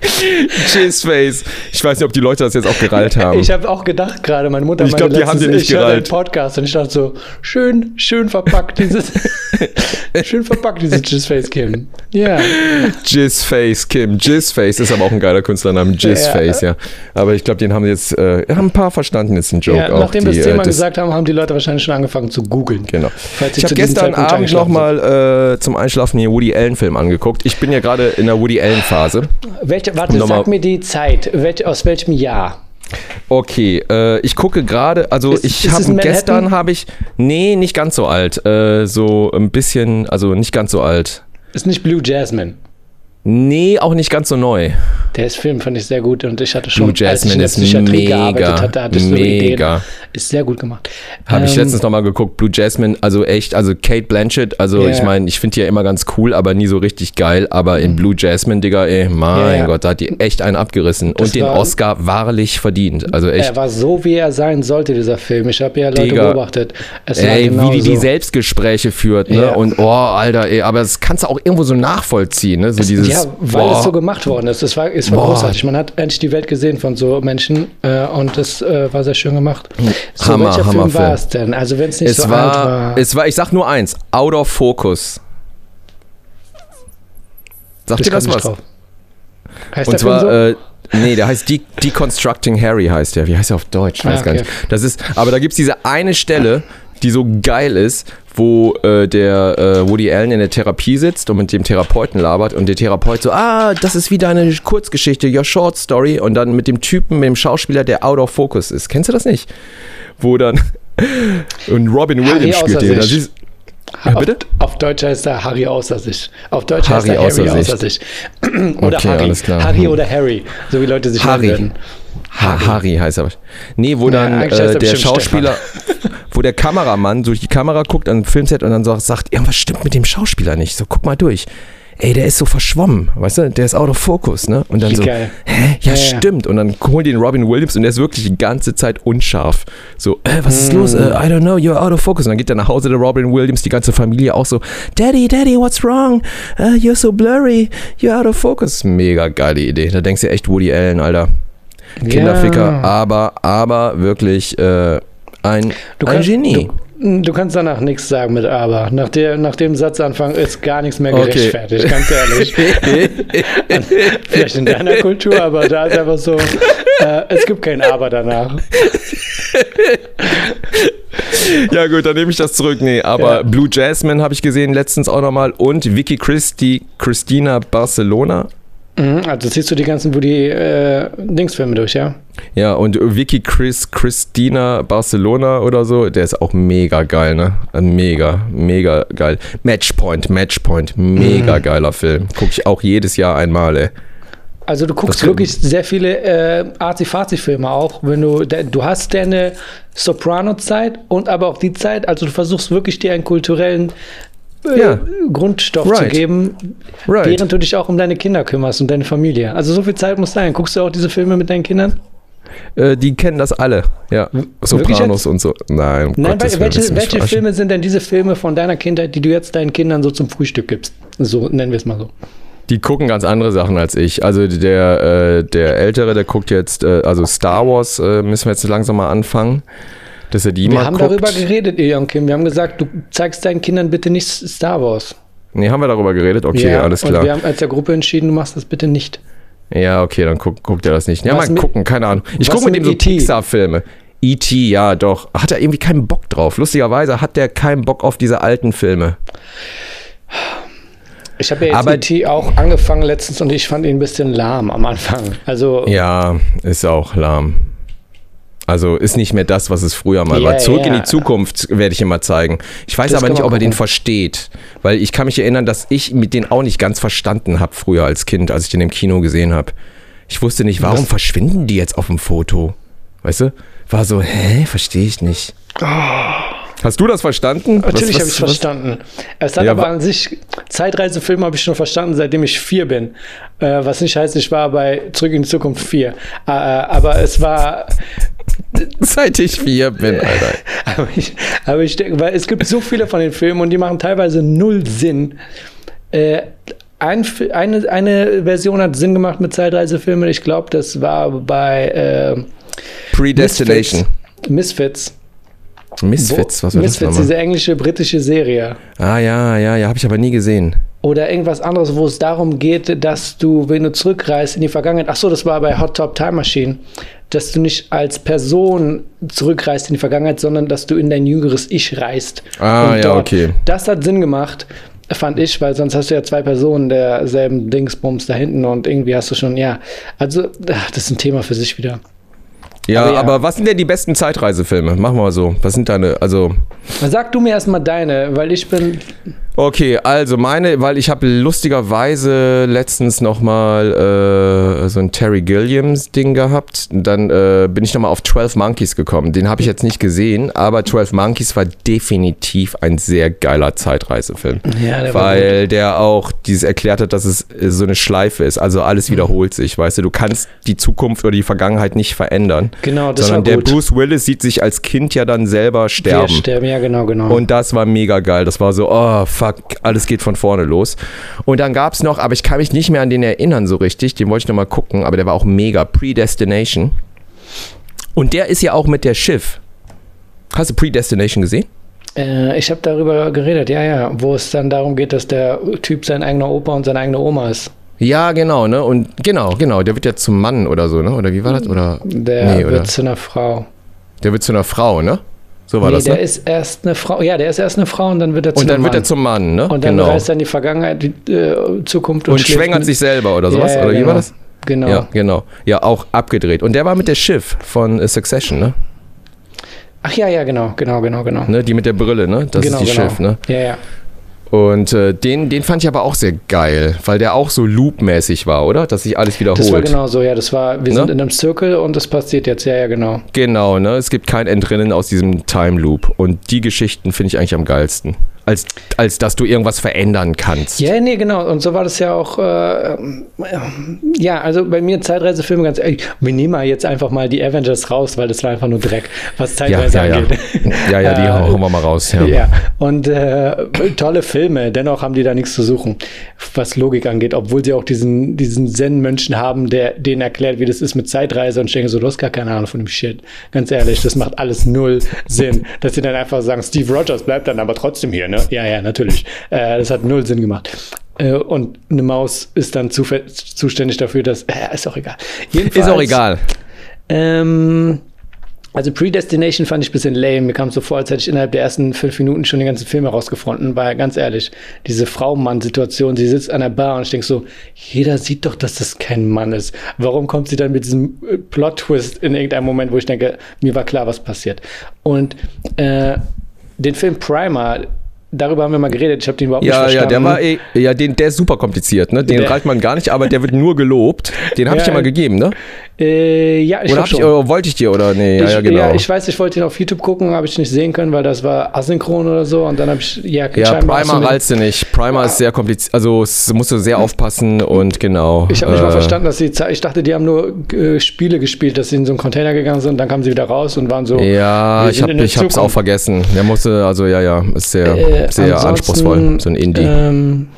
Cheeseface. Ich weiß nicht, ob die Leute das jetzt auch gereilt haben. Ich habe auch gedacht gerade, meine Mutter Ich glaub, die haben die nicht ich gereilt. den Podcast und ich dachte so, schön, schön verpackt dieses, schön verpackt dieses Jizzface Kim. Ja. Jizzface Kim. Jizzface ist aber auch ein geiler Künstlername. Jizzface, ja. Aber ich glaube, den haben jetzt, äh, haben ein paar verstanden jetzt den Joke ja auch. nachdem wir das Thema äh, gesagt haben, haben die Leute wahrscheinlich schon angefangen zu googeln. Genau. Ich habe gestern Abend nochmal äh, zum Einschlafen den Woody Allen-Film angeguckt. Ich bin ja gerade in der Woody Allen-Phase. Welche, warte, Nochmal- sag mir die Zeit. Welch, aus welchem Jahr? Okay, äh, ich gucke gerade, also Ist- ich habe gestern habe ich, nee, nicht ganz so alt, äh, so ein bisschen, also nicht ganz so alt. Ist nicht Blue Jasmine. Nee, auch nicht ganz so neu. Der Film fand ich sehr gut und ich hatte schon, Blue als ich Jasmine in der ist Psychiatrie mega, gearbeitet hatte, hatte ich so Ideen. mega. Ist sehr gut gemacht. Habe ich Ähm, letztens nochmal geguckt, Blue Jasmine, also echt, also Kate Blanchett, also Ja. ich meine, ich finde die ja immer ganz cool, aber nie so richtig geil, aber in Blue Jasmine, Digga, ey, mein ja. Gott, da hat die echt einen abgerissen Das und den war- Oscar wahrlich verdient, also echt. Er war so, wie er sein sollte, dieser Film. Ich habe ja Leute Digga. beobachtet. Es Ey, genau wie die die so. Selbstgespräche führt, ne? Ja. Und oh, Alter, ey, aber das kannst du auch irgendwo so nachvollziehen, ne? So dieses, ja, weil boah, es so gemacht worden ist. Es war, es war Boah. großartig. Man hat endlich die Welt gesehen von so Menschen äh, und das äh, war sehr schön gemacht. So, Hammer, welcher Film Hammerfilm. war es denn? Also wenn es nicht so war, alt war. es war, ich sag nur eins, Out of Focus. Sagt ich dir das was? drauf. Heißt Und der Film zwar, äh, nee, der heißt De Deconstructing Harry heißt der. Wie heißt der auf Deutsch? Ich weiß Ah, gar okay. nicht. Das ist, aber da gibt es diese eine Stelle, die so geil ist, wo äh, der äh, Woody Allen in der Therapie sitzt und mit dem Therapeuten labert und der Therapeut so, ah, das ist wie deine Kurzgeschichte, your short story und dann mit dem Typen, mit dem Schauspieler, der out of focus ist. Kennst du das nicht? Wo dann und Robin Harry Williams spielt außer den. Da sich. Ja, auf, bitte? auf Deutsch heißt er Harry außer sich. Auf Deutsch heißt Harry er Harry außer außer, Sicht. sich. oder Okay, Harry. alles klar. Harry oder Harry, so wie Leute sich Harry. nennen würden. Ha Harry heißt er. Nee, wo dann heißt er äh, der Schauspieler, wo der Kameramann durch die Kamera guckt an dem Filmset und dann so sagt, irgendwas stimmt mit dem Schauspieler nicht. So, guck mal durch. Ey, der ist so verschwommen, weißt du? Der ist out of focus, ne? Und dann so, geil. hä? Ja, Ja, ja. stimmt. Und dann die den Robin Williams und der ist wirklich die ganze Zeit unscharf. So, äh, was ist los? Mm. Äh, I don't know, you're out of focus. Und dann geht er nach Hause, der Robin Williams, die ganze Familie auch so, Daddy, Daddy, what's wrong? Uh, you're so blurry, you're out of focus. Mega geile Idee. Da denkst du echt Woody Allen, Alter. Kinderficker, Ja. aber, aber wirklich äh, ein, Du ein kannst, Genie. Du, du kannst danach nichts sagen mit aber. Nach, der, nach dem Satzanfang ist gar nichts mehr Okay. gerechtfertigt, ganz ehrlich. Vielleicht in deiner Kultur, aber da ist einfach so, äh, es gibt kein Aber danach. ja gut, dann nehme ich das zurück. Nee, aber Ja. Blue Jasmine habe ich gesehen letztens auch nochmal und Vicky Christi, Christina Barcelona. Mhm, also ziehst du die ganzen Woody äh, Dingsfilme durch, ja? Ja, und Vicky Chris Christina Barcelona oder so, der ist auch mega geil, ne? Mega, mega geil. Matchpoint, Matchpoint, mega geiler Film. Gucke ich auch jedes Jahr einmal, ey. Also du guckst Das- wirklich sehr viele äh, Arzi-Fazi-Filme auch, wenn du, du hast deine Soprano-Zeit und aber auch die Zeit, also du versuchst wirklich dir einen kulturellen äh, Ja. Grundstoff zu Right. geben, Right. während du dich auch um deine Kinder kümmerst und deine Familie. Also so viel Zeit muss sein. Guckst du auch diese Filme mit deinen Kindern? Äh, die kennen das alle, ja. Sopranos und so. Nein, um Nein, Gottes Willen, welche, welche? Filme sind denn diese Filme von deiner Kindheit, die du jetzt deinen Kindern so zum Frühstück gibst? So nennen wir es mal so. Die gucken ganz andere Sachen als ich. Also der, äh, der Ältere, der guckt jetzt, äh, also Star Wars äh, müssen wir jetzt langsam mal anfangen, dass er die Wir mal haben guckt. darüber geredet, Eon Kim. Wir haben gesagt, du zeigst deinen Kindern bitte nicht Star Wars. Nee, haben wir darüber geredet? Okay, Ja, alles Und klar. wir haben als der Gruppe entschieden, du machst das bitte nicht. Ja, okay, dann guck, guckt er das nicht. Ja, Was mal mit- gucken, keine Ahnung. Ich gucke mit mit dem so E.T.? Pixar-Filme. E.T., ja, doch. Hat er irgendwie keinen Bock drauf. Lustigerweise hat der keinen Bock auf diese alten Filme. Ich habe ja jetzt E.T. auch angefangen letztens und ich fand ihn ein bisschen lahm am Anfang. Also, Ja, ist auch lahm. Also ist nicht mehr das, was es früher mal Ja, war. Zurück in ja. die Zukunft werde ich immer zeigen. Ich weiß Das aber nicht, ob er den versteht. Weil ich kann mich erinnern, dass ich mit den auch nicht ganz verstanden habe früher als Kind, als ich den im Kino gesehen habe. Ich wusste nicht, warum Was? verschwinden die jetzt auf dem Foto? Weißt du? War so, hä, verstehe ich nicht. Hast du das verstanden? Oh. natürlich habe ich was- verstanden. Es hat Ja, aber an sich, Zeitreisefilme habe ich schon verstanden, seitdem ich vier bin. Äh, was nicht heißt, ich war bei Zurück in die Zukunft vier. Äh, äh, aber es war, Seit ich vier bin, Alter. aber ich, aber ich denke, weil es gibt so viele von den Filmen und die machen teilweise null Sinn. Äh, ein, eine, eine Version hat Sinn gemacht mit Zeitreisefilmen. Ich glaube, das war bei äh, Predestination. Misfits. Misfits, was war Misfits, das nochmal? diese englische, britische Serie. Ah ja, ja, ja, habe ich aber nie gesehen. Oder irgendwas anderes, wo es darum geht, dass du, wenn du zurückreist in die Vergangenheit, ach so, das war bei Hot Top Time Machine, dass du nicht als Person zurückreist in die Vergangenheit, sondern dass du in dein jüngeres Ich reist. Ah, Und ja, okay. Das hat Sinn gemacht, fand ich, weil sonst hast du ja zwei Personen derselben Dingsbums da hinten und irgendwie hast du schon, ja, also ach, das ist ein Thema für sich wieder. Ja, Aber aber, ja. was sind denn die besten Zeitreisefilme? Machen wir mal so. Was sind deine, also Sag du mir erstmal deine, weil ich bin, Okay, also meine, weil ich habe lustigerweise letztens nochmal äh, so ein Terry Gilliams Ding gehabt. Dann äh, bin ich nochmal auf 12 Monkeys gekommen. Den habe ich jetzt nicht gesehen, aber 12 Monkeys war definitiv ein sehr geiler Zeitreisefilm. Ja, der war weil der auch dieses erklärt hat, dass es äh, so eine Schleife ist. Also alles wiederholt sich, weißt du. Du kannst die Zukunft oder die Vergangenheit nicht verändern. Genau, das sondern der. Bruce Willis sieht sich als Kind ja dann selber sterben. Wir sterben, ja genau, genau. Und das war mega geil. Das war so, oh fuck, alles geht von vorne los. Und dann gab es noch, aber ich kann mich nicht mehr an den erinnern so richtig, den wollte ich noch mal gucken, aber der war auch mega, Predestination. Und der ist ja auch mit der Schiff. Hast du Predestination gesehen? Äh, ich habe darüber geredet, ja, ja, wo es dann darum geht, dass der Typ sein eigener Opa und seine eigene Oma ist. Ja, genau, ne? Und genau, genau, der wird ja zum Mann oder so, ne? Oder wie war das? Oder Der Nee, oder? wird zu einer Frau. der wird zu einer Frau, ne? So war nee, das, der ne? ist erst eine Frau. Ja, der ist erst eine Frau und dann wird er zu Und dann einem wird Mann. er zum Mann, ne? Und dann genau. reist er in die Vergangenheit, die äh, Zukunft und, und schwängert sich selber oder Ja, sowas? ja, oder wie genau. war das? Genau. Ja, genau. Ja, auch abgedreht. Und der war mit der Schiff von äh, Succession, ne? Ach ja, ja, genau, genau, genau, genau. ne? Die mit der Brille, ne? Das genau, ist die genau. Schiff, ne? Ja, ja. Und äh, den, den fand ich aber auch sehr geil, weil der auch so loopmäßig war, oder? Dass sich alles wiederholt. Das war genau so, ja, das war, wir Ne? sind in einem Circle und das passiert jetzt, ja, ja, genau. Genau, ne? Es gibt kein Entrinnen aus diesem Time Loop. Und die Geschichten finde ich eigentlich am geilsten. Als, als dass du irgendwas verändern kannst. Ja, nee, genau. Und so war das ja auch. Äh, ähm, ja, also bei mir Zeitreisefilme ganz ehrlich. Wir nehmen mal jetzt einfach mal die Avengers raus, weil das war einfach nur Dreck, was Zeitreise ja, ja. angeht. ja, ja, die Äh, hauen wir mal raus. Ja. Ja, und äh, tolle Filme, dennoch haben die da nichts zu suchen, was Logik angeht, obwohl sie auch diesen, diesen Zen-Menschen haben, der denen erklärt, wie das ist mit Zeitreise und ich denke so, du hast gar keine Ahnung von dem Shit. Ganz ehrlich, das macht alles null Sinn, dass sie dann einfach sagen, Steve Rogers bleibt dann aber trotzdem hier, ne? Ja, ja, natürlich. Äh, das hat null Sinn gemacht. Äh, und eine Maus ist dann zuständig dafür, dass, äh, ist auch egal. Ist auch egal. Ähm, also Predestination fand ich ein bisschen lame. Mir kam es so vor, als hätte ich innerhalb der ersten fünf Minuten schon den ganzen Film herausgefunden, weil ganz ehrlich, diese Frau-Mann-Situation, sie sitzt an der Bar und ich denke so, jeder sieht doch, dass das kein Mann ist. Warum kommt sie dann mit diesem äh, Plot-Twist in irgendeinem Moment, wo ich denke, mir war klar, was passiert. Und äh, den Film Primer, darüber haben wir mal geredet, ich habe den überhaupt Ja, nicht ja, verstanden. der war ja, den, der ist super kompliziert, ne? Den Der- reicht man gar nicht, aber der wird nur gelobt. Den habe ich Ja, dir mal gegeben, ne? Äh, ja, ich Oder, ich, oder wollte ich dir, oder? Nee, ja, ich, ja, genau. ich weiß, ich wollte ihn auf YouTube gucken, habe ich nicht sehen können, weil das war asynchron oder so. Und dann habe ich, ja, Ja, Primer rallst du nicht. Primer ist sehr kompliziert, also es musst du sehr aufpassen und genau. Ich habe nicht mal äh, verstanden, dass sie, ich dachte, die haben nur äh, Spiele gespielt, dass sie in so einen Container gegangen sind, dann kamen sie wieder raus und waren so. Ja, ich habe ich hab's auch vergessen. Der musste, also ja, ja, ist sehr, Äh, sehr anspruchsvoll, so ein Indie. Ähm,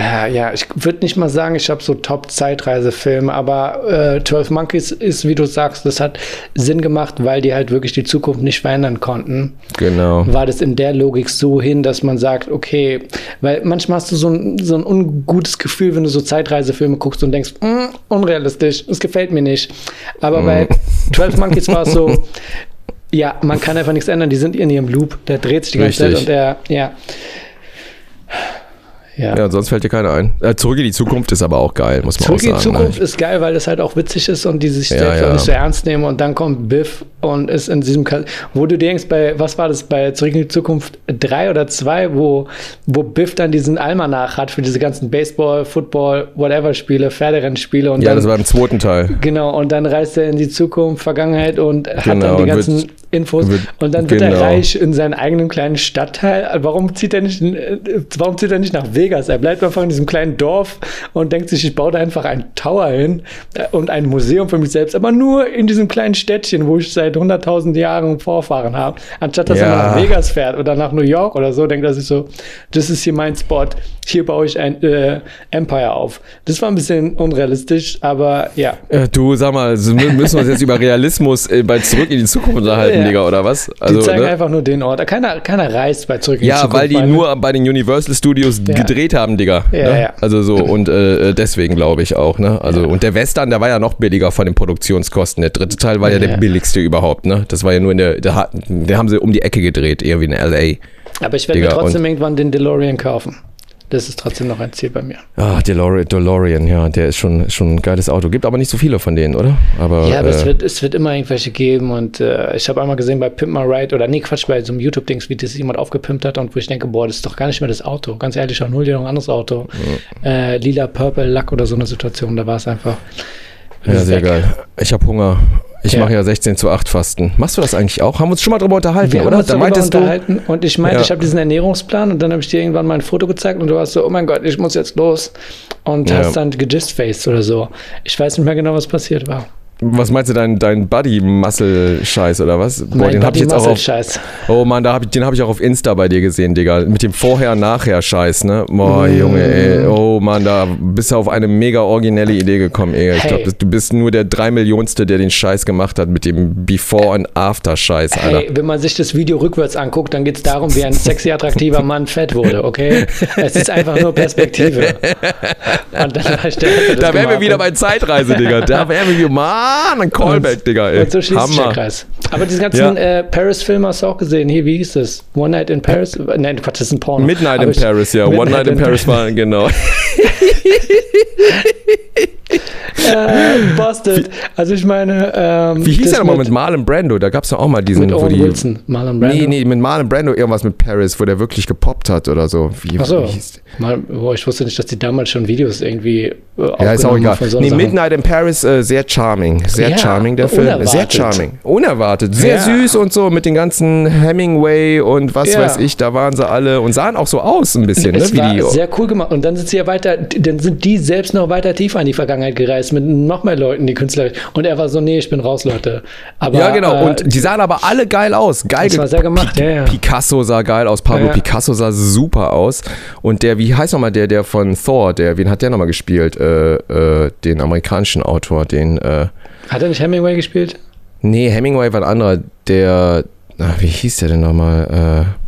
äh, ja, ich würde nicht mal sagen, ich habe so Top-Zeitreisefilme, aber äh, 12 Monkeys ist, wie du sagst, das hat Sinn gemacht, weil die halt wirklich die Zukunft nicht verändern konnten. genau. war das in der Logik so hin, dass man sagt, okay, weil manchmal hast du so ein, so ein ungutes Gefühl, wenn du so Zeitreisefilme guckst und denkst, "Mm, unrealistisch, es gefällt mir nicht. Aber bei 12 Monkeys war es so, ja, man kann einfach nichts ändern, die sind in ihrem Loop, der dreht sich die ganze Richtig. Zeit und der, ja. Ja. Ja, sonst fällt dir keiner ein. Äh, Zurück in die Zukunft ist aber auch geil, muss man Zurück in auch die sagen. Zukunft ne? ist geil, weil das halt auch witzig ist und die sich Ja, selbst ja. nicht so ernst nehmen und dann kommt Biff und ist in diesem, Ka wo du denkst, bei, was war das, bei Zurück in die Zukunft 3 oder 2, wo, wo Biff dann diesen Almanach hat für diese ganzen Baseball, Football, whatever Spiele, Pferderennspiele und Ja, dann, das war im zweiten Teil. genau, und dann reist er in die Zukunft, Vergangenheit und hat Genau, dann die und ganzen Infos. Und dann wird genau. er reich in seinem eigenen kleinen Stadtteil. Warum zieht er nicht, warum zieht er nicht nach Vegas? Er bleibt einfach in diesem kleinen Dorf und denkt sich, ich baue da einfach einen Tower hin äh, und ein Museum für mich selbst, aber nur in diesem kleinen Städtchen, wo ich seit 100.000 Jahren Vorfahren habe. Anstatt dass ja. er nach Vegas fährt oder nach New York oder so, denkt er sich so, das ist hier mein Spot, hier baue ich ein äh, Empire auf. Das war ein bisschen unrealistisch, aber ja. Äh, du, sag mal, müssen wir uns jetzt über Realismus äh, bei Zurück in die Zukunft unterhalten. Digga, oder was? Also, die zeigen ne? einfach nur den Ort. Keiner, keiner reist bei Zurück ja, Zukunft. Weil die nur bei den Universal Studios ja. gedreht haben, Digga. Ja, ne? ja. Also so, und äh, deswegen glaube ich auch, ne? Also, und der Western, der war ja noch billiger von den Produktionskosten. Der dritte Teil war ja, der billigste überhaupt, ne? Das war ja nur in der, der, der haben sie um die Ecke gedreht, irgendwie in L.A. Aber ich werde mir trotzdem irgendwann den DeLorean kaufen. Das ist trotzdem noch ein Ziel bei mir. Ah, DeLorean, DeLorean, ja, der ist schon, schon ein geiles Auto. Gibt aber nicht so viele von denen, oder? Aber, ja, aber äh, es, wird, es wird immer irgendwelche geben und äh, ich habe einmal gesehen bei Pimp My Ride oder nee, Quatsch, bei so einem YouTube-Dings, wie das jemand aufgepimpt hat und wo ich denke, boah, das ist doch gar nicht mehr das Auto. Ganz ehrlich, schon hol dir noch ein anderes Auto. Mhm. Äh, lila, Purple, Lack oder so eine Situation, da war es einfach. Ja, sehr weg. geil. Ich habe Hunger. Ich ja. mache ja 16 zu 8 Fasten. Machst du das eigentlich auch? Haben wir uns schon mal darüber unterhalten, wir oder? Haben uns da meintest unterhalten du, und ich meinte, ja. ich habe diesen Ernährungsplan und dann habe ich dir irgendwann mal ein Foto gezeigt und du warst so, oh mein Gott, ich muss jetzt los und ja. hast dann gegist-faced oder so. Ich weiß nicht mehr genau, was passiert war. Was meinst du, dein, dein Buddy-Muscle-Scheiß oder was? Boah, mein den habe ich jetzt auch auf. Oh Mann, da hab ich, den habe ich auch auf Insta bei dir gesehen, Digga. Mit dem Vorher-Nachher-Scheiß, ne? Boah, mm. Junge, ey. Oh Mann, da bist du auf eine mega originelle Idee gekommen, ey. Ich hey. glaube, du bist nur der drei Millionste, der den Scheiß gemacht hat mit dem Before- und After-Scheiß, Alter. Hey, wenn man sich das Video rückwärts anguckt, dann geht es darum, wie ein sexy, attraktiver Mann fett wurde, okay? Es ist einfach nur Perspektive. Und dann ich der, da wären wir wieder bei Zeitreise, Digga. Da wären wir wieder, Mann. Ah, ein Callback, Digga, ey. Und so schließt Hammer. sich der Kreis. Aber diesen ganzen ja. äh, Paris-Film hast du auch gesehen. Hier, wie hieß das? One Night in Paris? Nein, Quatsch, das ist ein Porno. Midnight in Paris, ja. Midnight One Night in, in Paris war, genau. äh, busted. Also ich meine. Ähm, Wie hieß der nochmal mit Marlon Brando? Da gab es doch auch mal diesen. Mit Owen die, Wilson, Marlon Brando. Nee, nee, mit Marlon Brando irgendwas mit Paris, wo der wirklich gepoppt hat oder so. Wie, Ach hieß Mal, oh, ich wusste nicht, dass die damals schon Videos irgendwie. Äh, ja, ist auch egal. So nee, Midnight in Paris, äh, sehr charming. Sehr ja, charming, der Film. Unerwartet. Sehr charming. Unerwartet. Sehr ja. süß und so mit den ganzen Hemingway und was ja. weiß ich. Da waren sie alle und sahen auch so aus ein bisschen. Es ne, war die, sehr cool gemacht. Und dann sind sie ja weiter, dann sind die selbst noch weiter tiefer in die Vergangenheit gereist mit noch mehr Leuten, die Künstler. Und er war so, nee, ich bin raus, Leute. Aber, ja, genau. Äh, und die sahen aber alle geil aus. Geil. Das war sehr gemacht, ja, ja. Picasso sah geil aus. Pablo Picasso sah super aus. Und der, wie heißt nochmal der, der von Thor, der, wen hat der nochmal gespielt? Äh, äh, den amerikanischen Autor, den. Äh, hat er nicht Hemingway gespielt? Nee, Hemingway war ein anderer. Der, ach, wie hieß der denn nochmal? Äh,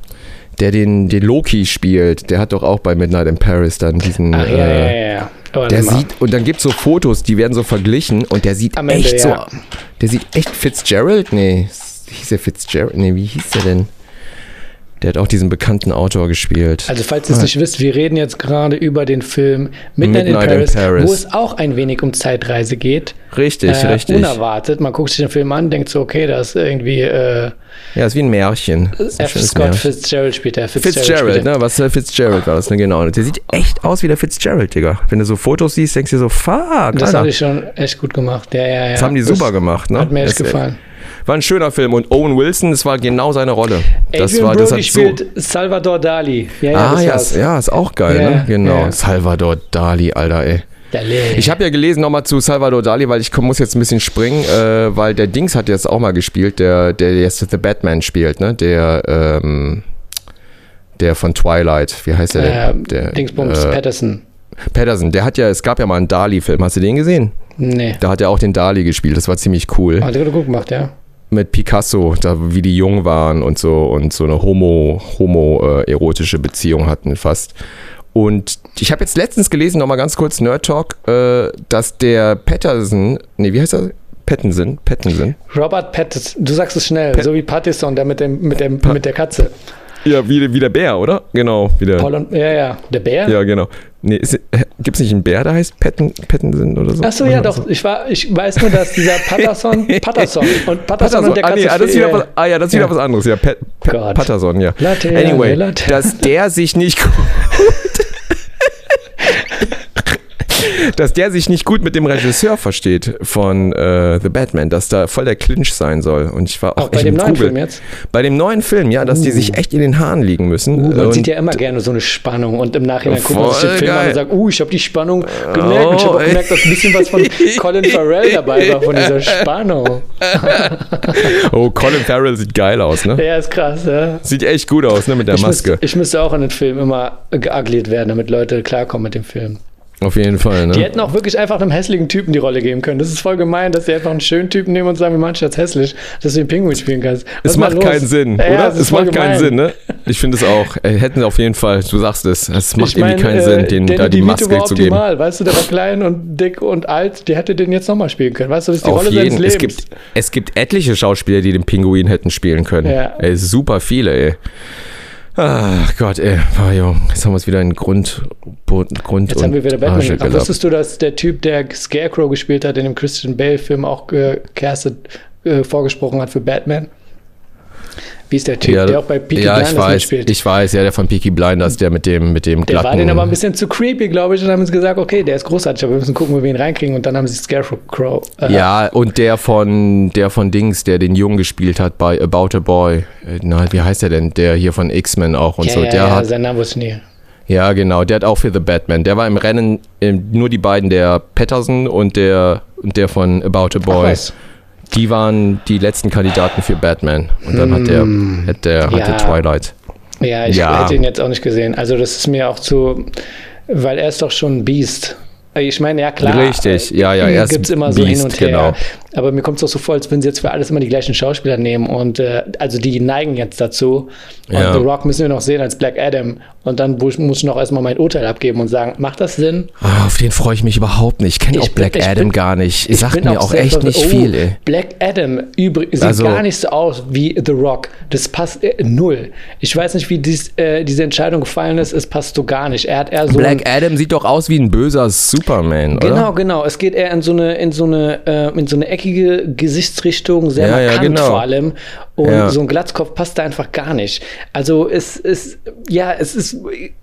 der den, den Loki spielt, der hat doch auch bei Midnight in Paris dann diesen. Ach, ja, äh, ja, ja. Oh, der sieht, und dann gibt es so Fotos, die werden so verglichen und der sieht Ende, echt ja. so. Der sieht echt Fitzgerald? Nee, hieß der Fitzgerald? Nee, wie hieß der denn? Der hat auch diesen bekannten Autor gespielt. Also falls ihr es ah. nicht wisst, wir reden jetzt gerade über den Film Midnight, Midnight in, Paris, in, Paris, wo es auch ein wenig um Zeitreise geht. Richtig, äh, richtig. Unerwartet. Man guckt sich den Film an, denkt so, okay, das ist irgendwie. Äh, ja, ist wie ein Märchen. Ein F. Scott Märchen. Fitzgerald spielt der. Fitzgerald, Fitzgerald ne? Was äh, Fitzgerald war das, ne? Genau. Der sieht echt aus wie der Fitzgerald, Digga. Wenn du so Fotos siehst, denkst du dir so, fuck. Das habe ich schon echt gut gemacht. Ja, ja, ja. Das haben die super gemacht, ne? Hat mir echt gefallen. War ein schöner Film und Owen Wilson, das war genau seine Rolle. Das Adrian war, das Brody spielt so Salvador Dali. Ja, ja, ah, ja, ist, ja, ist auch geil, ja, ne? Genau. Salvador Dali, Alter, ey. Ich habe ja gelesen nochmal zu Salvador Dali, weil ich muss jetzt ein bisschen springen, äh, weil der Dings hat jetzt auch mal gespielt, der, der jetzt The Batman spielt, ne? Der, ähm, der von Twilight, wie heißt der? Äh, der Dingsbums äh, Patterson. Patterson, der hat ja, es gab ja mal einen Dali-Film, hast du den gesehen? Nee. Da hat er auch den Dali gespielt, das war ziemlich cool. Hat er gut gemacht, ja mit Picasso, da wie die jung waren und so und so eine homo homo äh, erotische Beziehung hatten fast. Und ich habe jetzt letztens gelesen, nochmal ganz kurz Nerd Talk, äh, dass der Patterson, nee, wie heißt er? Pattinson, Pattinson. Robert Pattinson, du sagst es schnell, Pat so wie Pattison, der mit, dem, mit, dem, mit der Katze. Ja, wie, wie der Bär, oder? Genau. Wie der, Paul und, ja, ja. Der Bär? Ja, genau. Nee, gibt es nicht einen Bär, der heißt Patten, Pattinson oder so? Achso, ja, doch. Ich, war, ich weiß nur, dass dieser Patterson, Patterson und Patterson, Patterson und der. Ah, nee, ah, das ist wieder was, ah ja, das ist wieder was anderes. Ja, Pat, Pat, Patterson, ja. Latte, anyway, Latte. dass der sich nicht dass der sich nicht gut mit dem Regisseur versteht von äh, The Batman, dass da voll der Clinch sein soll. Und ich war auch, Auch bei dem neuen Trubel. Film jetzt? Bei dem neuen Film, ja, dass die sich echt in den Haaren liegen müssen. Uh, man Und- sieht ja immer gerne so eine Spannung und im Nachhinein guckt man sich den Film an und sagt, uh, ich habe die Spannung gemerkt und ich habe Oh, auch gemerkt, dass ein bisschen was von Colin Farrell dabei war, von dieser Spannung. oh, Colin Farrell sieht geil aus, ne? Ja, ist krass, ja. Sieht echt gut aus, ne, mit der Ich Maske. müsste, ich müsste auch in den Film immer geagliert werden, damit Leute klarkommen mit dem Film. Auf jeden Fall, Die ne? hätten auch wirklich einfach einem hässlichen Typen die Rolle geben können. Das ist voll gemein, dass sie einfach einen schönen Typen nehmen und sagen, wir machen dich jetzt hässlich, dass du den Pinguin spielen kannst. Was Es macht los? keinen Sinn, Ja, oder? es macht keinen gemein. Sinn, ne? Ich finde es auch. Hätten auf jeden Fall, du sagst es, es macht Ich mein, irgendwie keinen äh, Sinn, den Danny da die DeVito Maske war zu geben. optimal, weißt du, der war klein und dick und alt, der hätte den jetzt nochmal spielen können. Weißt du, das ist die Auf Rolle seines jeden. Lebens. Es gibt, es gibt etliche Schauspieler, die den Pinguin hätten spielen können. Ja. Ey, super viele, ey. Ach Gott, ey. Junge, jetzt haben wir es wieder in Grund, Grund, Jetzt und haben wir wieder Batman. Aber gelassen. wusstest du, dass der Typ, der Scarecrow gespielt hat, in dem Christian Bale-Film auch gecastet, äh, vorgesprochen hat für Batman? Wie ist der Typ, Ja, der auch bei Peaky ja, ich Blinders weiß, mitspielt? ich weiß, ja, der von Peaky Blinders, der mit dem, mit dem der glatten... war den aber ein bisschen zu creepy, glaube ich, und haben sie gesagt, okay, der ist großartig, aber wir müssen gucken, wo wir ihn reinkriegen. Und dann haben sie Scarecrow. Äh, Ja, und der von, der von Dings, der den Jungen gespielt hat bei About a Boy. Äh, Na, wie heißt der denn? Der hier von X-Men auch und ja, so. ja, Der ja, hat, sein Name wusste ich nie. ja, genau, der hat auch für The Batman. Der war im Rennen nur die beiden, der Patterson und der, und der von About a Ach, Boy. Die waren die letzten Kandidaten für Batman. Und dann hat der, hat der, Hm. Ja. hatte Twilight. Ja, ich Ja. hätte ihn jetzt auch nicht gesehen. Also das ist mir auch zu, weil er ist doch schon ein Biest. Ich meine, ja klar. Richtig, ja, ja, er ist Gibt es immer so hin und her. genau. Aber mir kommt es doch so vor, als würden sie jetzt für alles immer die gleichen Schauspieler nehmen. Und äh, also die neigen jetzt dazu. Und Ja. The Rock müssen wir noch sehen als Black Adam. Und dann muss ich noch erstmal mein Urteil abgeben und sagen, macht das Sinn? Ah, auf den freue ich mich überhaupt nicht. Ich kenne auch Black bin- Adam bin- gar nicht. Ich Sagt mir auch echt nicht Oh, viel, ey. Black Adam übrigens sieht Also- gar nicht so aus wie The Rock. Das passt äh, null. Ich weiß nicht, wie dies, äh, diese Entscheidung gefallen ist. Es passt so gar nicht. Er hat eher so Black Adam sieht doch aus wie ein böser Superman, oder? Genau, genau. Es geht eher in so eine, in so eine, äh, in so eine eckige Gesichtsrichtung, sehr Ja, ja, markant genau. vor allem. Und Ja. so ein Glatzkopf passt da einfach gar nicht. Also es ist, ja, es ist,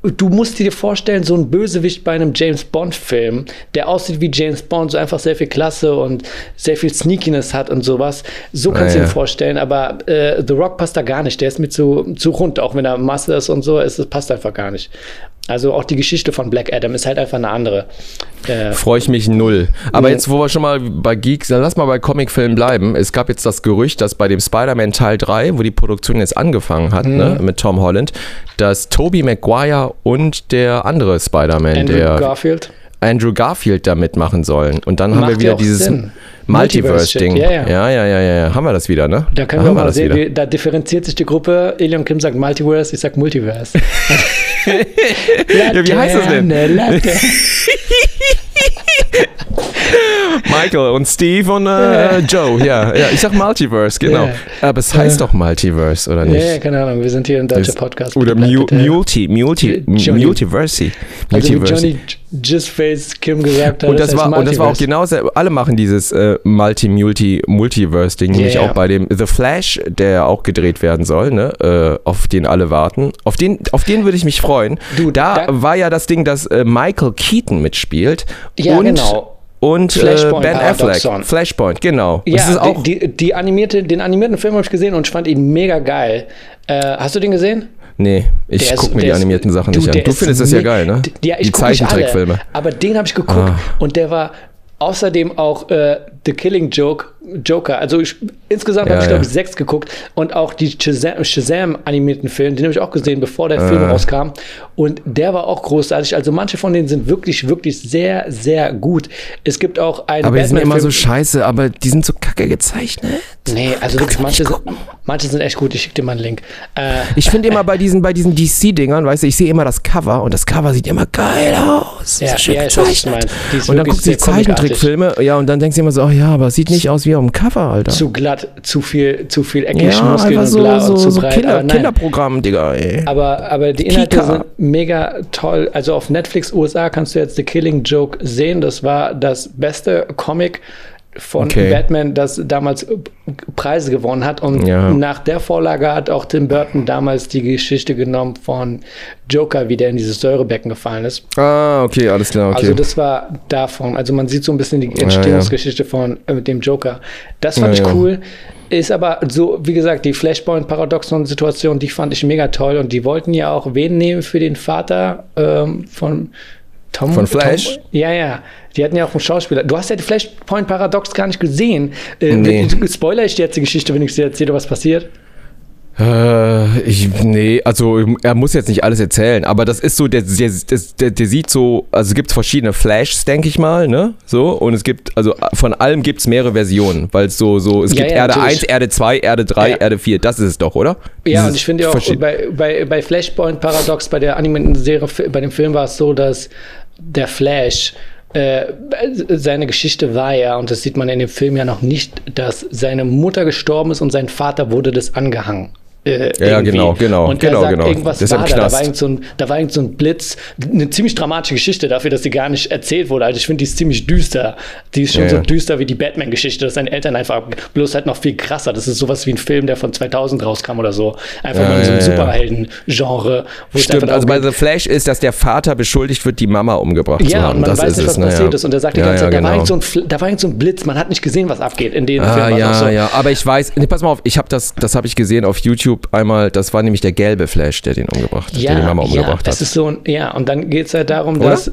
du musst dir vorstellen, so ein Bösewicht bei einem James Bond-Film, der aussieht wie James Bond, so einfach sehr viel Klasse und sehr viel Sneakiness hat und sowas. So kannst du Ah, ja. dir vorstellen, aber äh, The Rock passt da gar nicht. Der ist mir zu, zu rund, auch wenn er Masse ist und so, es passt einfach gar nicht. Also auch die Geschichte von Black Adam ist halt einfach eine andere. Äh, Freue ich mich null. Aber Nee. jetzt, wo wir schon mal bei Geeks, dann lass mal bei Comicfilmen bleiben. Es gab jetzt das Gerücht, dass bei dem Spider-Man Teil 3, wo die Produktion jetzt angefangen hat, ne, Mhm. mit Tom Holland, dass Tobey Maguire und der andere Spider-Man, der Garfield. Andrew Garfield da mitmachen sollen. Und dann haben Macht wir ja wieder dieses. Multiverse-Ding. Ja, ja, ja. ja, ja, ja. Haben wir das wieder, ne? Da können haben wir mal sehen, wie, da differenziert sich die Gruppe. Elion Kim sagt Multiverse, ich sag Multiverse. Ja, wie heißt das denn? Michael und Steve und äh, Joe, ja, ja. Ich sag Multiverse, genau. Ja. Aber es heißt doch Multiverse, oder nicht? Ja, keine Ahnung, wir sind hier ein deutscher Podcast. Oder Mu. Multi, Multi, Johnny. Multiverse. Also. Johnny Kim gesagt hat. Und das, heißt war, und das war auch genau, selbe- alle machen dieses äh, Multi-Multi-Multiverse-Ding, nämlich ja. auch bei dem The Flash, der auch gedreht werden soll, ne, äh, auf den alle warten. Auf den, auf den würde ich mich freuen. Du, da, da- war ja das Ding, dass äh, Michael Keaton mitspielt. Ja, und, genau. Und äh, Flashpoint Ben Affleck. Paradoxon. Flashpoint, genau. Ja, das ist auch, die, die, die animierte, den animierten Film habe ich gesehen und ich fand ihn mega geil. Äh, hast du den gesehen? nee, ich gucke mir die animierten Sachen du, nicht an. Du findest das ja geil, ne? Ja, ich die Zeichentrickfilme. Aber den habe ich geguckt Ah. und der war außerdem auch äh, The Killing Joke, Joker. Also ich, insgesamt Ja, habe ich, glaube ich, sechs geguckt und auch die Shazam, Shazam animierten Film, den habe ich auch gesehen, bevor der Ah. Film rauskam. Und der war auch großartig. Also manche von denen sind wirklich, wirklich sehr, sehr gut. Es gibt auch einen Aber die sind immer so scheiße, aber die sind so kacke gezeichnet. Nee, also wirklich, manche sind, manche sind echt gut. Ich schicke dir mal einen Link. Äh, Ich finde immer bei diesen, bei diesen DC-Dingern, weißt du, ich sehe immer das Cover und das Cover sieht immer geil aus. Ja, so schön ja, gezeichnet. Und dann guckst du die. Zeichentrickfilme, ja, und dann denkst du immer so, oh ja, aber sieht nicht aus wie auf dem Cover, Alter. zu glatt, zu viel, zu viel ja, eckige Muskeln einfach und so, bla so, und zu so breit. Kinder. Kinderprogramm, Digga, ey. Aber, aber die Inhalte Kika. sind mega toll. Also auf Netflix USA kannst du jetzt The Killing Joke sehen. Das war das beste Comic von Okay. Batman, das damals Preise gewonnen hat. Und Ja. nach der Vorlage hat auch Tim Burton damals die Geschichte genommen von Joker, wie der in dieses Säurebecken gefallen ist. Ah, okay, alles klar, okay. Also das war davon. Also man sieht so ein bisschen die Entstehungsgeschichte von äh, mit dem Joker. Das fand Ja, ich ja. cool. Ist aber so, wie gesagt, die Flashpoint-Paradoxon-Situation, die fand ich mega toll. Und die wollten ja auch wen nehmen für den Vater ähm, von Tom. Von Flash? Tom, ja, ja. Die hatten ja auch einen Schauspieler. Du hast ja die Flashpoint-Paradox gar nicht gesehen. Äh, Nee. Spoiler ich dir jetzt die Geschichte, wenn ich dir erzähle, was passiert? Äh, ich, nee, also er muss jetzt nicht alles erzählen, aber das ist so, der, der, der, der sieht so, also es gibt verschiedene Flashs, denke ich mal, ne? So, und es gibt, also von allem gibt es mehrere Versionen, weil es so, so, es Ja, gibt ja, Erde natürlich. 1, Erde 2, Erde 3, Ja. Erde 4, das ist es doch, oder? Ja, Dieses und ich finde ja auch bei, bei, bei Flashpoint Paradox, bei der animierten Serie, bei dem Film war es so, dass der Flash äh, seine Geschichte war ja, und das sieht man in dem Film ja noch nicht, dass seine Mutter gestorben ist und sein Vater wurde das angehangen. Äh, Ja, irgendwie. genau, genau, Und genau, sagt, genau. irgendwas Das war da, da war, irgend so ein, da war irgend so ein Blitz, eine ziemlich dramatische Geschichte dafür, dass sie gar nicht erzählt wurde. Also ich finde, die ist ziemlich düster. Die ist schon Ja, so ja. düster wie die Batman-Geschichte, dass seine Eltern einfach, bloß halt noch viel krasser. Das ist sowas wie ein Film, der von 2000 rauskam oder so. Einfach Ja, mal in so einem ja, ja. Superhelden-Genre. Stimmt, also bei The Flash ist, dass der Vater beschuldigt wird, die Mama umgebracht zu ja, haben. und man das weiß nicht, was ne, passiert ja. ist. Und er sagt die Ja, ganze Zeit, ja, da, war genau. irgend so ein, da war irgend so ein Blitz, man hat nicht gesehen, was abgeht. In den Ah, Film ja, so. ja, aber ich weiß, nee, pass mal auf, ich habe das, das habe ich gesehen auf YouTube einmal, das war nämlich der gelbe Flash, der den umgebracht, der die Mama ja, umgebracht das hat. ist so ein, ja, und dann geht es halt darum, Oder? dass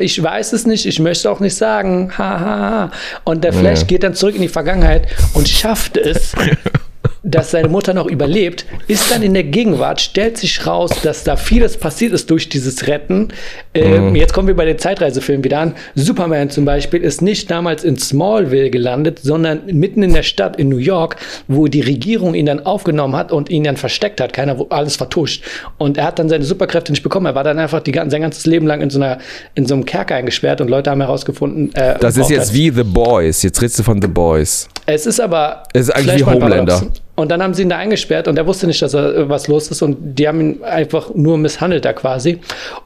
ich weiß es nicht, ich möchte auch nicht sagen, ha, ha, ha. Und der Flash Ja. geht dann zurück in die Vergangenheit und schafft es, dass seine Mutter noch überlebt, ist dann in der Gegenwart, stellt sich raus, dass da vieles passiert ist durch dieses Retten. Ähm, Jetzt kommen wir bei den Zeitreisefilmen wieder an. Superman zum Beispiel ist nicht damals in Smallville gelandet, sondern mitten in der Stadt in New York, wo die Regierung ihn dann aufgenommen hat und ihn dann versteckt hat. Keiner, wo alles vertuscht. Und er hat dann seine Superkräfte nicht bekommen. Er war dann einfach die, sein ganzes Leben lang in so, einer, in so einem Kerker eingesperrt und Leute haben herausgefunden, äh, Das ist jetzt wie The Boys. Jetzt redest du von The Boys. es ist aber. Es ist eigentlich wie. Homelander. Und dann haben sie ihn da eingesperrt und er wusste nicht, dass er, äh, was los ist. Und die haben ihn einfach nur misshandelt da quasi.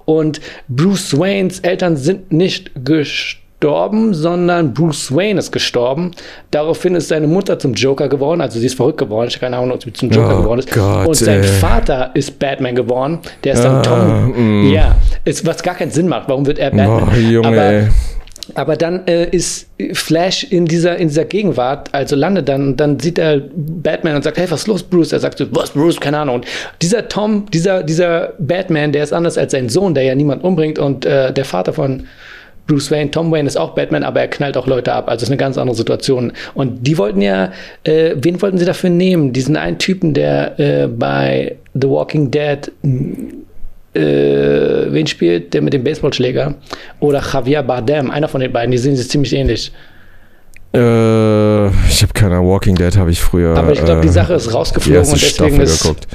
Und Bruce Waynes Eltern sind nicht gestorben, sondern Bruce Wayne ist gestorben. Daraufhin ist seine Mutter zum Joker geworden. Also sie ist verrückt geworden. Ich habe keine Ahnung, ob sie zum Joker Oh geworden ist. Gott, und sein ey. Vater ist Batman geworden. Der ist dann Ah, Tom. mm. Ja, ist, was gar keinen Sinn macht. Warum wird er Batman? Oh, Junge, Aber. Aber dann äh, ist Flash in dieser, in dieser Gegenwart, also landet dann und dann sieht er Batman und sagt, hey, was ist los, Bruce? Er sagt so, was, Bruce? Keine Ahnung. Und dieser Tom, dieser, dieser Batman, der ist anders als sein Sohn, der ja niemand umbringt und äh, der Vater von Bruce Wayne, Tom Wayne ist auch Batman, aber er knallt auch Leute ab. Also ist eine ganz andere Situation. Und die wollten ja, äh, wen wollten sie dafür nehmen? Diesen einen Typen, der äh, bei The Walking Dead äh, wen spielt, der mit dem Baseballschläger? Oder Javier Bardem, einer von den beiden, die sehen sich ziemlich ähnlich. Äh, ich habe keine Walking Dead habe ich früher. Aber ich glaube, die äh, Sache ist die rausgeflogen und deswegen Staffel ist. geguckt.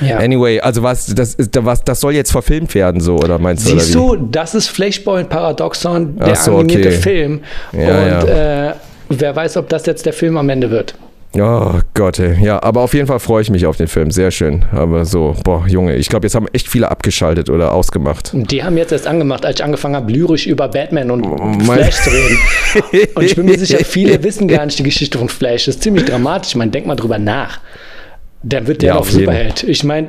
Ja. Anyway, also was, das ist, was, das soll jetzt verfilmt werden, so, oder meinst du? Siehst du, das ist Flashpoint Paradoxon, der so, animierte okay. Film. Ja, und Äh, wer weiß, ob das jetzt der Film am Ende wird. Oh Gott, ey. Ja, aber auf jeden Fall freue ich mich auf den Film. Sehr schön. Aber so, boah, Junge, ich glaube, jetzt haben echt viele abgeschaltet oder ausgemacht. Die haben jetzt erst angemacht, als ich angefangen habe, lyrisch über Batman und mein- Flash zu reden. Und ich bin mir sicher, viele wissen gar nicht die Geschichte von Flash. Das ist ziemlich dramatisch. Man denkt mal drüber nach. Dann wird der Ja, auf jeden. Superheld. Ich meine,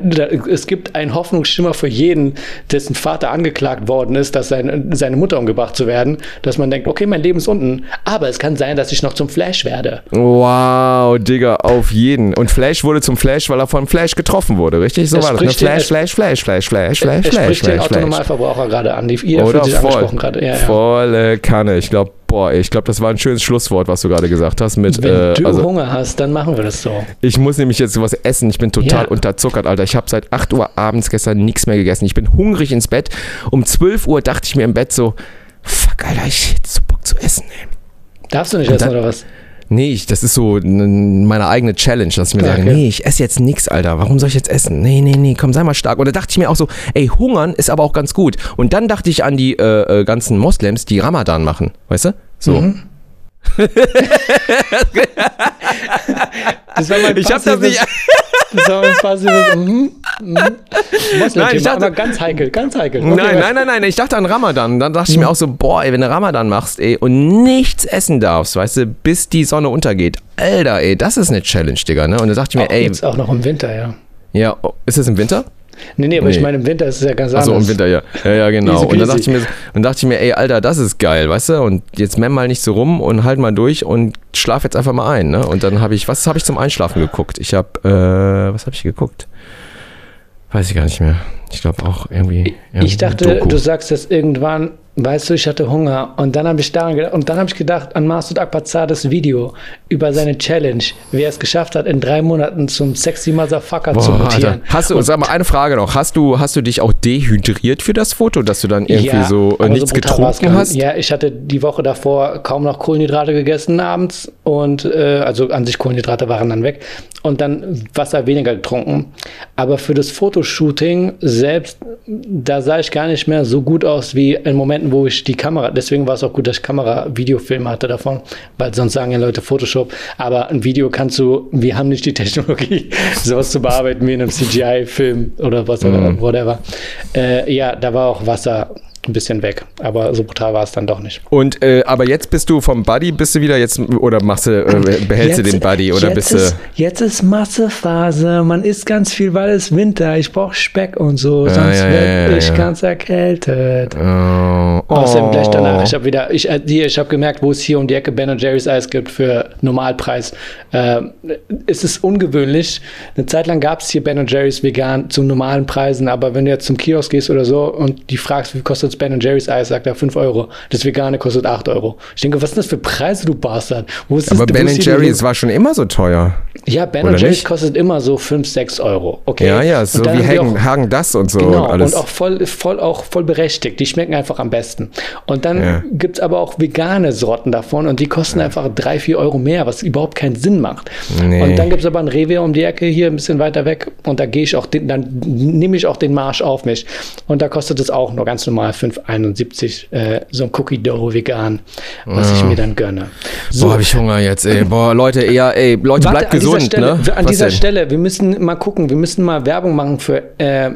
es gibt einen Hoffnungsschimmer für jeden, dessen Vater angeklagt worden ist, dass seine, seine Mutter umgebracht zu werden, dass man denkt, okay, mein Leben ist unten, aber es kann sein, dass ich noch zum Flash werde. Wow, Digga, auf jeden. Und Flash wurde zum Flash, weil er von Flash getroffen wurde, richtig? So Er war das. Ne? den- Flash, Flash, Flash, Flash, Flash, Flash, er Flash, spricht den Flash, Flash. Autonormalverbraucher gerade an. Die, ihr fühlt sich angesprochen gerade. Ja, ja. volle Kanne. Ich glaube, boah, ich glaube, das war ein schönes Schlusswort, was du gerade gesagt hast. Mit, Wenn äh, du also, Hunger hast, dann machen wir das so. ich muss nämlich jetzt was essen. Ich bin total Ja. unterzuckert, Alter. Ich habe seit 8 Uhr abends gestern nichts mehr gegessen. Ich bin hungrig ins Bett. Um 12 Uhr dachte ich mir im Bett so, fuck, Alter, ich hätte so Bock zu essen, ey. Darfst du nicht Und essen dann- oder was? Nee, ich, das ist so meine eigene Challenge, dass ich mir Ja, sage, okay. nee, ich esse jetzt nichts, Alter. Warum soll ich jetzt essen? Nee, nee, nee, komm, sei mal stark. Und da dachte ich mir auch so, ey, hungern ist aber auch ganz gut. Und dann dachte ich an die äh, äh, ganzen Moslems, die Ramadan machen, weißt du? So. Mhm. Das war mein Ich hab das nicht. Das war mein passives. Mhm, mhm. Nein, ich dachte- aber ganz heikel, ganz heikel. Okay, Nein, nein, nein, nein. Ich dachte an Ramadan. Dann dachte ich Hm. mir auch so, boah, ey, wenn du Ramadan machst, ey, und nichts essen darfst, weißt du, bis die Sonne untergeht. Alter, ey, das ist eine Challenge, Digga, ne? Und dann dachte ich mir, Auch ey, jetzt auch noch im Winter, ja. ja, oh, ist es im Winter? Nee, nee, aber ich Nee. meine, im Winter ist es ja ganz Achso, anders. im Winter, ja. Ja, ja, genau. Und dann dachte ich mir, und dachte ich mir, ey, Alter, das ist geil, weißt du? Und jetzt memm mal nicht so rum und halt mal durch und schlaf jetzt einfach mal ein, ne? Und dann habe ich, was habe ich zum Einschlafen geguckt? Ich habe, äh, was habe ich geguckt? Weiß ich gar nicht mehr. Ich glaube auch irgendwie. Ich irgendwie dachte, Doku. du sagst das irgendwann, weißt du, ich hatte Hunger. Und dann habe ich daran gedacht, und dann habe ich gedacht an Masud Akbarzades Video über seine Challenge, wie er es geschafft hat, in drei Monaten zum sexy Motherfucker zu Boah, mutieren. Alter. Hast du, sag mal, eine Frage noch. Hast du, hast du dich auch dehydriert für das Foto, dass du dann irgendwie so äh, nichts war's getrunken hast? Ja, ich hatte die Woche davor kaum noch Kohlenhydrate gegessen abends und äh, also an sich Kohlenhydrate waren dann weg und dann Wasser weniger getrunken. Aber für das Fotoshooting selbst, da sah ich gar nicht mehr so gut aus wie in Momenten, wo ich die Kamera, deswegen war es auch gut, dass ich Kamera-Videofilme hatte davon, weil sonst sagen ja Leute Photoshop, aber ein Video kannst du, wir haben nicht die Technologie, sowas zu bearbeiten wie in einem CGI-Film oder was, Mhm. whatever. Äh, ja, da war auch Wasser ein bisschen weg, aber so brutal war es dann doch nicht. Und äh, aber jetzt bist du vom Buddy, bist du wieder jetzt oder machst du, äh, behältst du den Buddy oder jetzt bist du. ist, Jetzt ist Massephase, man isst ganz viel, weil es Winter, ich brauche Speck und so, Ja, sonst ja, ja, werde ja, ich ja. ganz erkältet. Oh, Außerdem gleich danach. oh. Ich habe wieder, ich, äh, ich habe gemerkt, wo es hier um die Ecke Ben Jerry's Eis gibt für Normalpreis. Äh, es ist ungewöhnlich. Eine Zeit lang gab es hier Ben Jerry's vegan zu normalen Preisen, aber wenn du jetzt zum Kiosk gehst oder so und die fragst, wie kostet Ben Jerry's Eis, sagt er 5 Euro. Das vegane kostet 8 Euro. Ich denke, was sind das für Preise, du Bastard? Wo ist Aber das, Ben Jerry's war schon immer so teuer. Ja, Ben Oder Jerry's nicht? kostet immer so 5, 6 Euro. Okay. Ja, ja, so wie haben die auch- Hagen, Hagen das und so Genau, und alles. und auch voll, voll, auch voll berechtigt. Die schmecken einfach am besten. Und dann Ja. gibt es aber auch vegane Sorten davon und die kosten einfach drei, vier Euro mehr, was überhaupt keinenInn macht. Nee. Und dann gibt es aber ein Rewe um die Ecke hier ein bisschen weiter weg und da gehe ich auch, den, dann nehme ich auch den Marsch auf mich. Und da kostet es auch nur ganz normal 5,71 äh, so ein Cookie Dough vegan, was ich mir dann gönne. So, Boah, hab ich Hunger jetzt, ey. Boah, Leute, eher, ey, Leute, Warte, bleibt an dieser gesund, Stelle, ne? An dieser? Stelle, wir müssen mal gucken, wir müssen mal Werbung machen für, äh,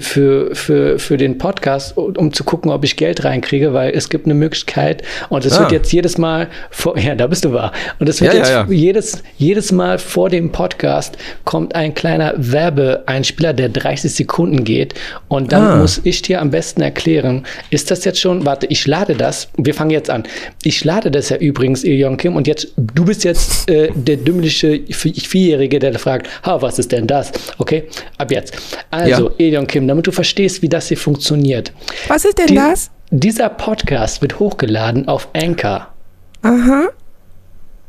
für, für, für den Podcast, um zu gucken, ob ich Geld reinkriege, weil es gibt eine Möglichkeit und es Ah. wird jetzt jedes Mal vor, ja, da bist du wahr. Und es wird Ja, ja, jetzt ja. Jedes, jedes Mal vor dem Podcast kommt ein kleiner Werbeeinspieler, der 30 Sekunden geht und dann Ah. muss ich dir am besten erklären, ist das jetzt schon, warte, ich lade das, wir fangen jetzt an. Ich lade das ja übrigens, Ilion Kim, und jetzt, du bist jetzt äh, der dümmliche Vi- Vierjährige, der fragt, ha, was ist denn das? Okay, ab jetzt. Also, Ja. Ilion Kim, damit du verstehst, wie das hier funktioniert. Was ist denn Die- das? Dieser Podcast wird hochgeladen auf Anchor. Aha.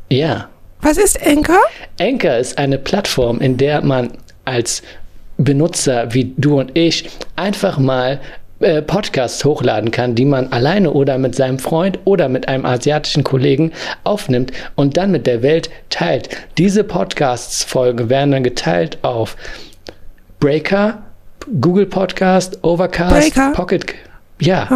Ja. Was ist Anchor? Anchor ist eine Plattform, in der man als Benutzer wie du und ich einfach mal äh, Podcasts hochladen kann, die man alleine oder mit seinem Freund oder mit einem asiatischen Kollegen aufnimmt und dann mit der Welt teilt. Diese Podcasts-Folgen werden dann geteilt auf Breaker, Google Podcast, Overcast, Breaker? Pocket, ja,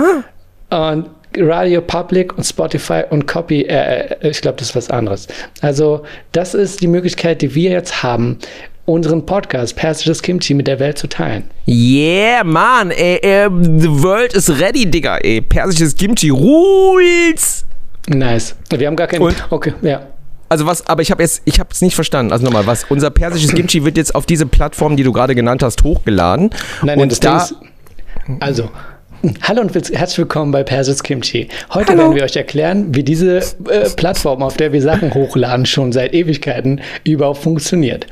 und Radio Public und Spotify und Copy, äh, äh, ich glaube, das ist was anderes. Also, das ist die Möglichkeit, die wir jetzt haben, unseren Podcast Persisches Kimchi mit der Welt zu teilen. Yeah, man, ey, ey, the world is ready, Digga, ey. Persisches Kimchi rules. Nice. Wir haben gar keinen. Und? Okay, ja. Also was, aber ich habe jetzt, ich habe es nicht verstanden. Also nochmal, was, unser persisches Kimchi wird jetzt auf diese Plattform, die du gerade genannt hast, hochgeladen. Nein, nein, und das da, ist, also, hallo und herzlich willkommen bei Persis Kimchi. Heute Hallo. werden wir euch erklären, wie diese äh, Plattform, auf der wir Sachen hochladen, schon seit Ewigkeiten überhaupt funktioniert.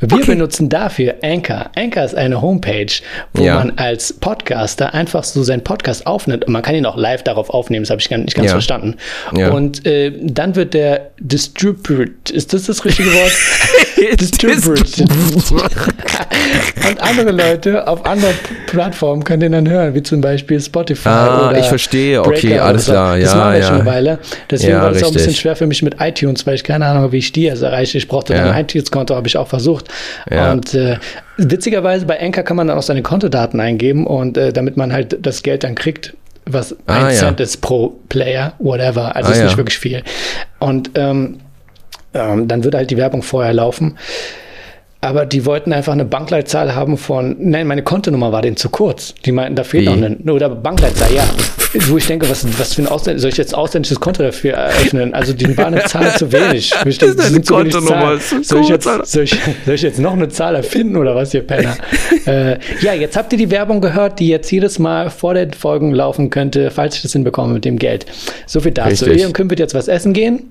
Wir Okay. benutzen dafür Anchor. Anchor ist eine Homepage, wo Ja. man als Podcaster einfach so seinen Podcast aufnimmt und man kann ihn auch live darauf aufnehmen, das habe ich gar nicht ganz Ja. verstanden. Ja. Und äh, dann wird der Distribute, ist das das richtige Wort? Distributed. Und andere Leute auf anderen Plattformen können den dann hören, wie zum Beispiel Spotify Ah, ich verstehe. Okay, Breaker alles oder so. klar. Das Ja, machen wir ja. schon eine Weile. Deswegen Ja, war das auch ein bisschen schwer für mich mit iTunes, weil ich keine Ahnung habe, wie ich die erst erreiche. Ich brauchte dann Ja. ein iTunes-Konto, habe ich auch versucht. Ja. Und äh, witzigerweise bei Anchor kann man dann auch seine Kontodaten eingeben und äh, damit man halt das Geld dann kriegt, was Ah, ein. Cent ist pro Player, whatever. Also Ah, ist nicht wirklich viel. Und ähm, ähm, dann würde halt die Werbung vorher laufen. Aber die wollten einfach eine Bankleitzahl haben von, nein, meine Kontonummer war denen zu kurz. Die meinten, da fehlt Wie? noch eine, oder Bankleitzahl, ja. Wo ich denke, was, was für ein Ausländ soll ich jetzt ausländisches Konto dafür eröffnen? Also die war eine Zahl zu wenig. Ich denke, Das ist eine Kontonummer, Soll ich, jetzt, soll, ich, soll ich jetzt noch eine Zahl erfinden oder was, ihr Penner? äh, ja, jetzt habt ihr die Werbung gehört, die jetzt jedes Mal vor den Folgen laufen könnte, falls ich das hinbekomme mit dem Geld. So viel dazu. Richtig. Ihr wird jetzt was essen gehen.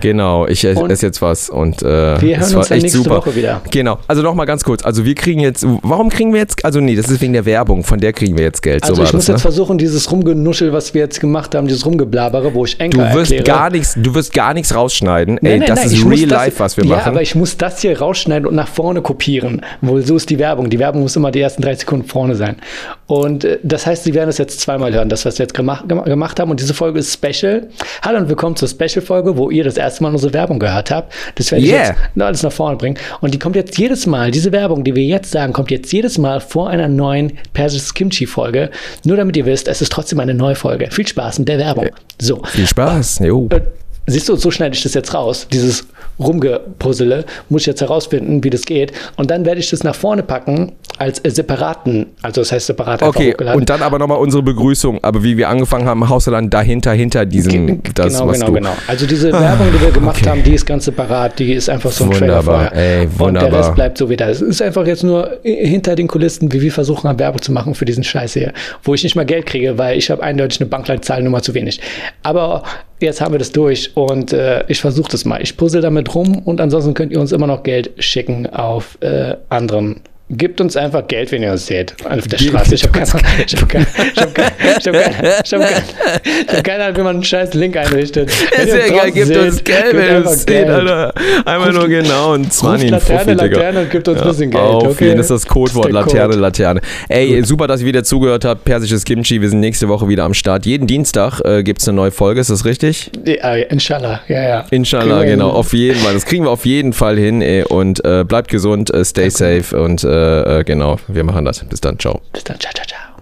Genau, ich esse esse jetzt was und äh, Wir es hören war uns dann echt nächste super. Woche wieder. Genau, also nochmal ganz kurz. Also wir kriegen jetzt, warum kriegen wir jetzt, also nee, das ist wegen der Werbung, von der kriegen wir jetzt Geld. Also so ich muss das, jetzt ne? versuchen, dieses Rumgenuschel, was wir jetzt gemacht haben, dieses Rumgeblabere, wo ich Du Enker wirst erkläre. gar nichts, du wirst gar nichts rausschneiden. Nein, Ey, nein, das nein, ist muss real das- life, was wir ja, machen. aber ich muss das hier rausschneiden und nach vorne kopieren. Wo so ist die Werbung. Die Werbung muss immer die ersten 30 Sekunden vorne sein. Und äh, das heißt, Sie werden es jetzt zweimal hören, das, was wir jetzt gemacht, gem- gemacht haben. Und diese Folge ist Special. Hallo und willkommen zur Special-Folge, wo ihr das erste Mal unsere Werbung gehört habt. Das werde ich Yeah. jetzt alles nach vorne bringen. Und die kommt jetzt jedes Mal, diese Werbung, die wir jetzt sagen, kommt jetzt jedes Mal vor einer neuen persisches Kimchi-Folge. Nur damit ihr wisst, es ist trotzdem eine neue Folge. Viel Spaß mit der Werbung. So. Viel Spaß. Jo. Äh, Siehst du, so schneide ich das jetzt raus. Dieses Rumgepuzzle muss ich jetzt herausfinden, wie das geht. Und dann werde ich das nach vorne packen als äh, separaten, also das heißt separat Okay, und dann aber nochmal unsere Begrüßung. Aber wie wir angefangen haben, haust du dann dahinter, hinter diesem, Ge- das, genau, was genau, du... genau. Also diese Werbung, die wir gemacht okay. haben, die ist ganz separat, die ist einfach so ein Trailer Wunderbar, vorher. ey, Und wunderbar. der Rest bleibt so wie das. Es ist einfach jetzt nur i- hinter den Kulissen, wie wir versuchen, haben, Werbung zu machen für diesen Scheiß hier, wo ich nicht mal Geld kriege, weil ich habe eindeutig eine Bankleitzahlnummer zu wenig. Aber jetzt haben wir das durch und äh, ich versuche das mal. Ich puzzle damit rum und ansonsten könnt ihr uns immer noch Geld schicken auf äh, anderen. Gebt uns einfach Geld, wenn ihr uns seht. Auf der Straße. Ich habe keine, Ahnung, wie man einen scheiß Link einrichtet. Ist ja egal, gibt seht, uns Geld, wenn ihr uns seht. Alter. Einmal nur genau 20, ein Laterne, Fuffi, Digga. Laterne und gibt uns ein bisschen Geld, Auf okay? jeden ist das Codewort, Das ist der Laterne, Code. Laterne. Ey, super, dass ihr wieder zugehört habt. Persisches Kimchi, wir sind nächste Woche wieder am Start. Jeden Dienstag äh, gibt es eine neue Folge, ist das richtig? Ja, inshallah, ja, ja. Inshallah, genau, hin. auf jeden Fall. Das kriegen wir auf jeden Fall hin, ey. Und äh, bleibt gesund, äh, stay safe und äh, äh, genau, wir machen das. Bis dann, ciao. Bis dann, ciao, ciao, ciao.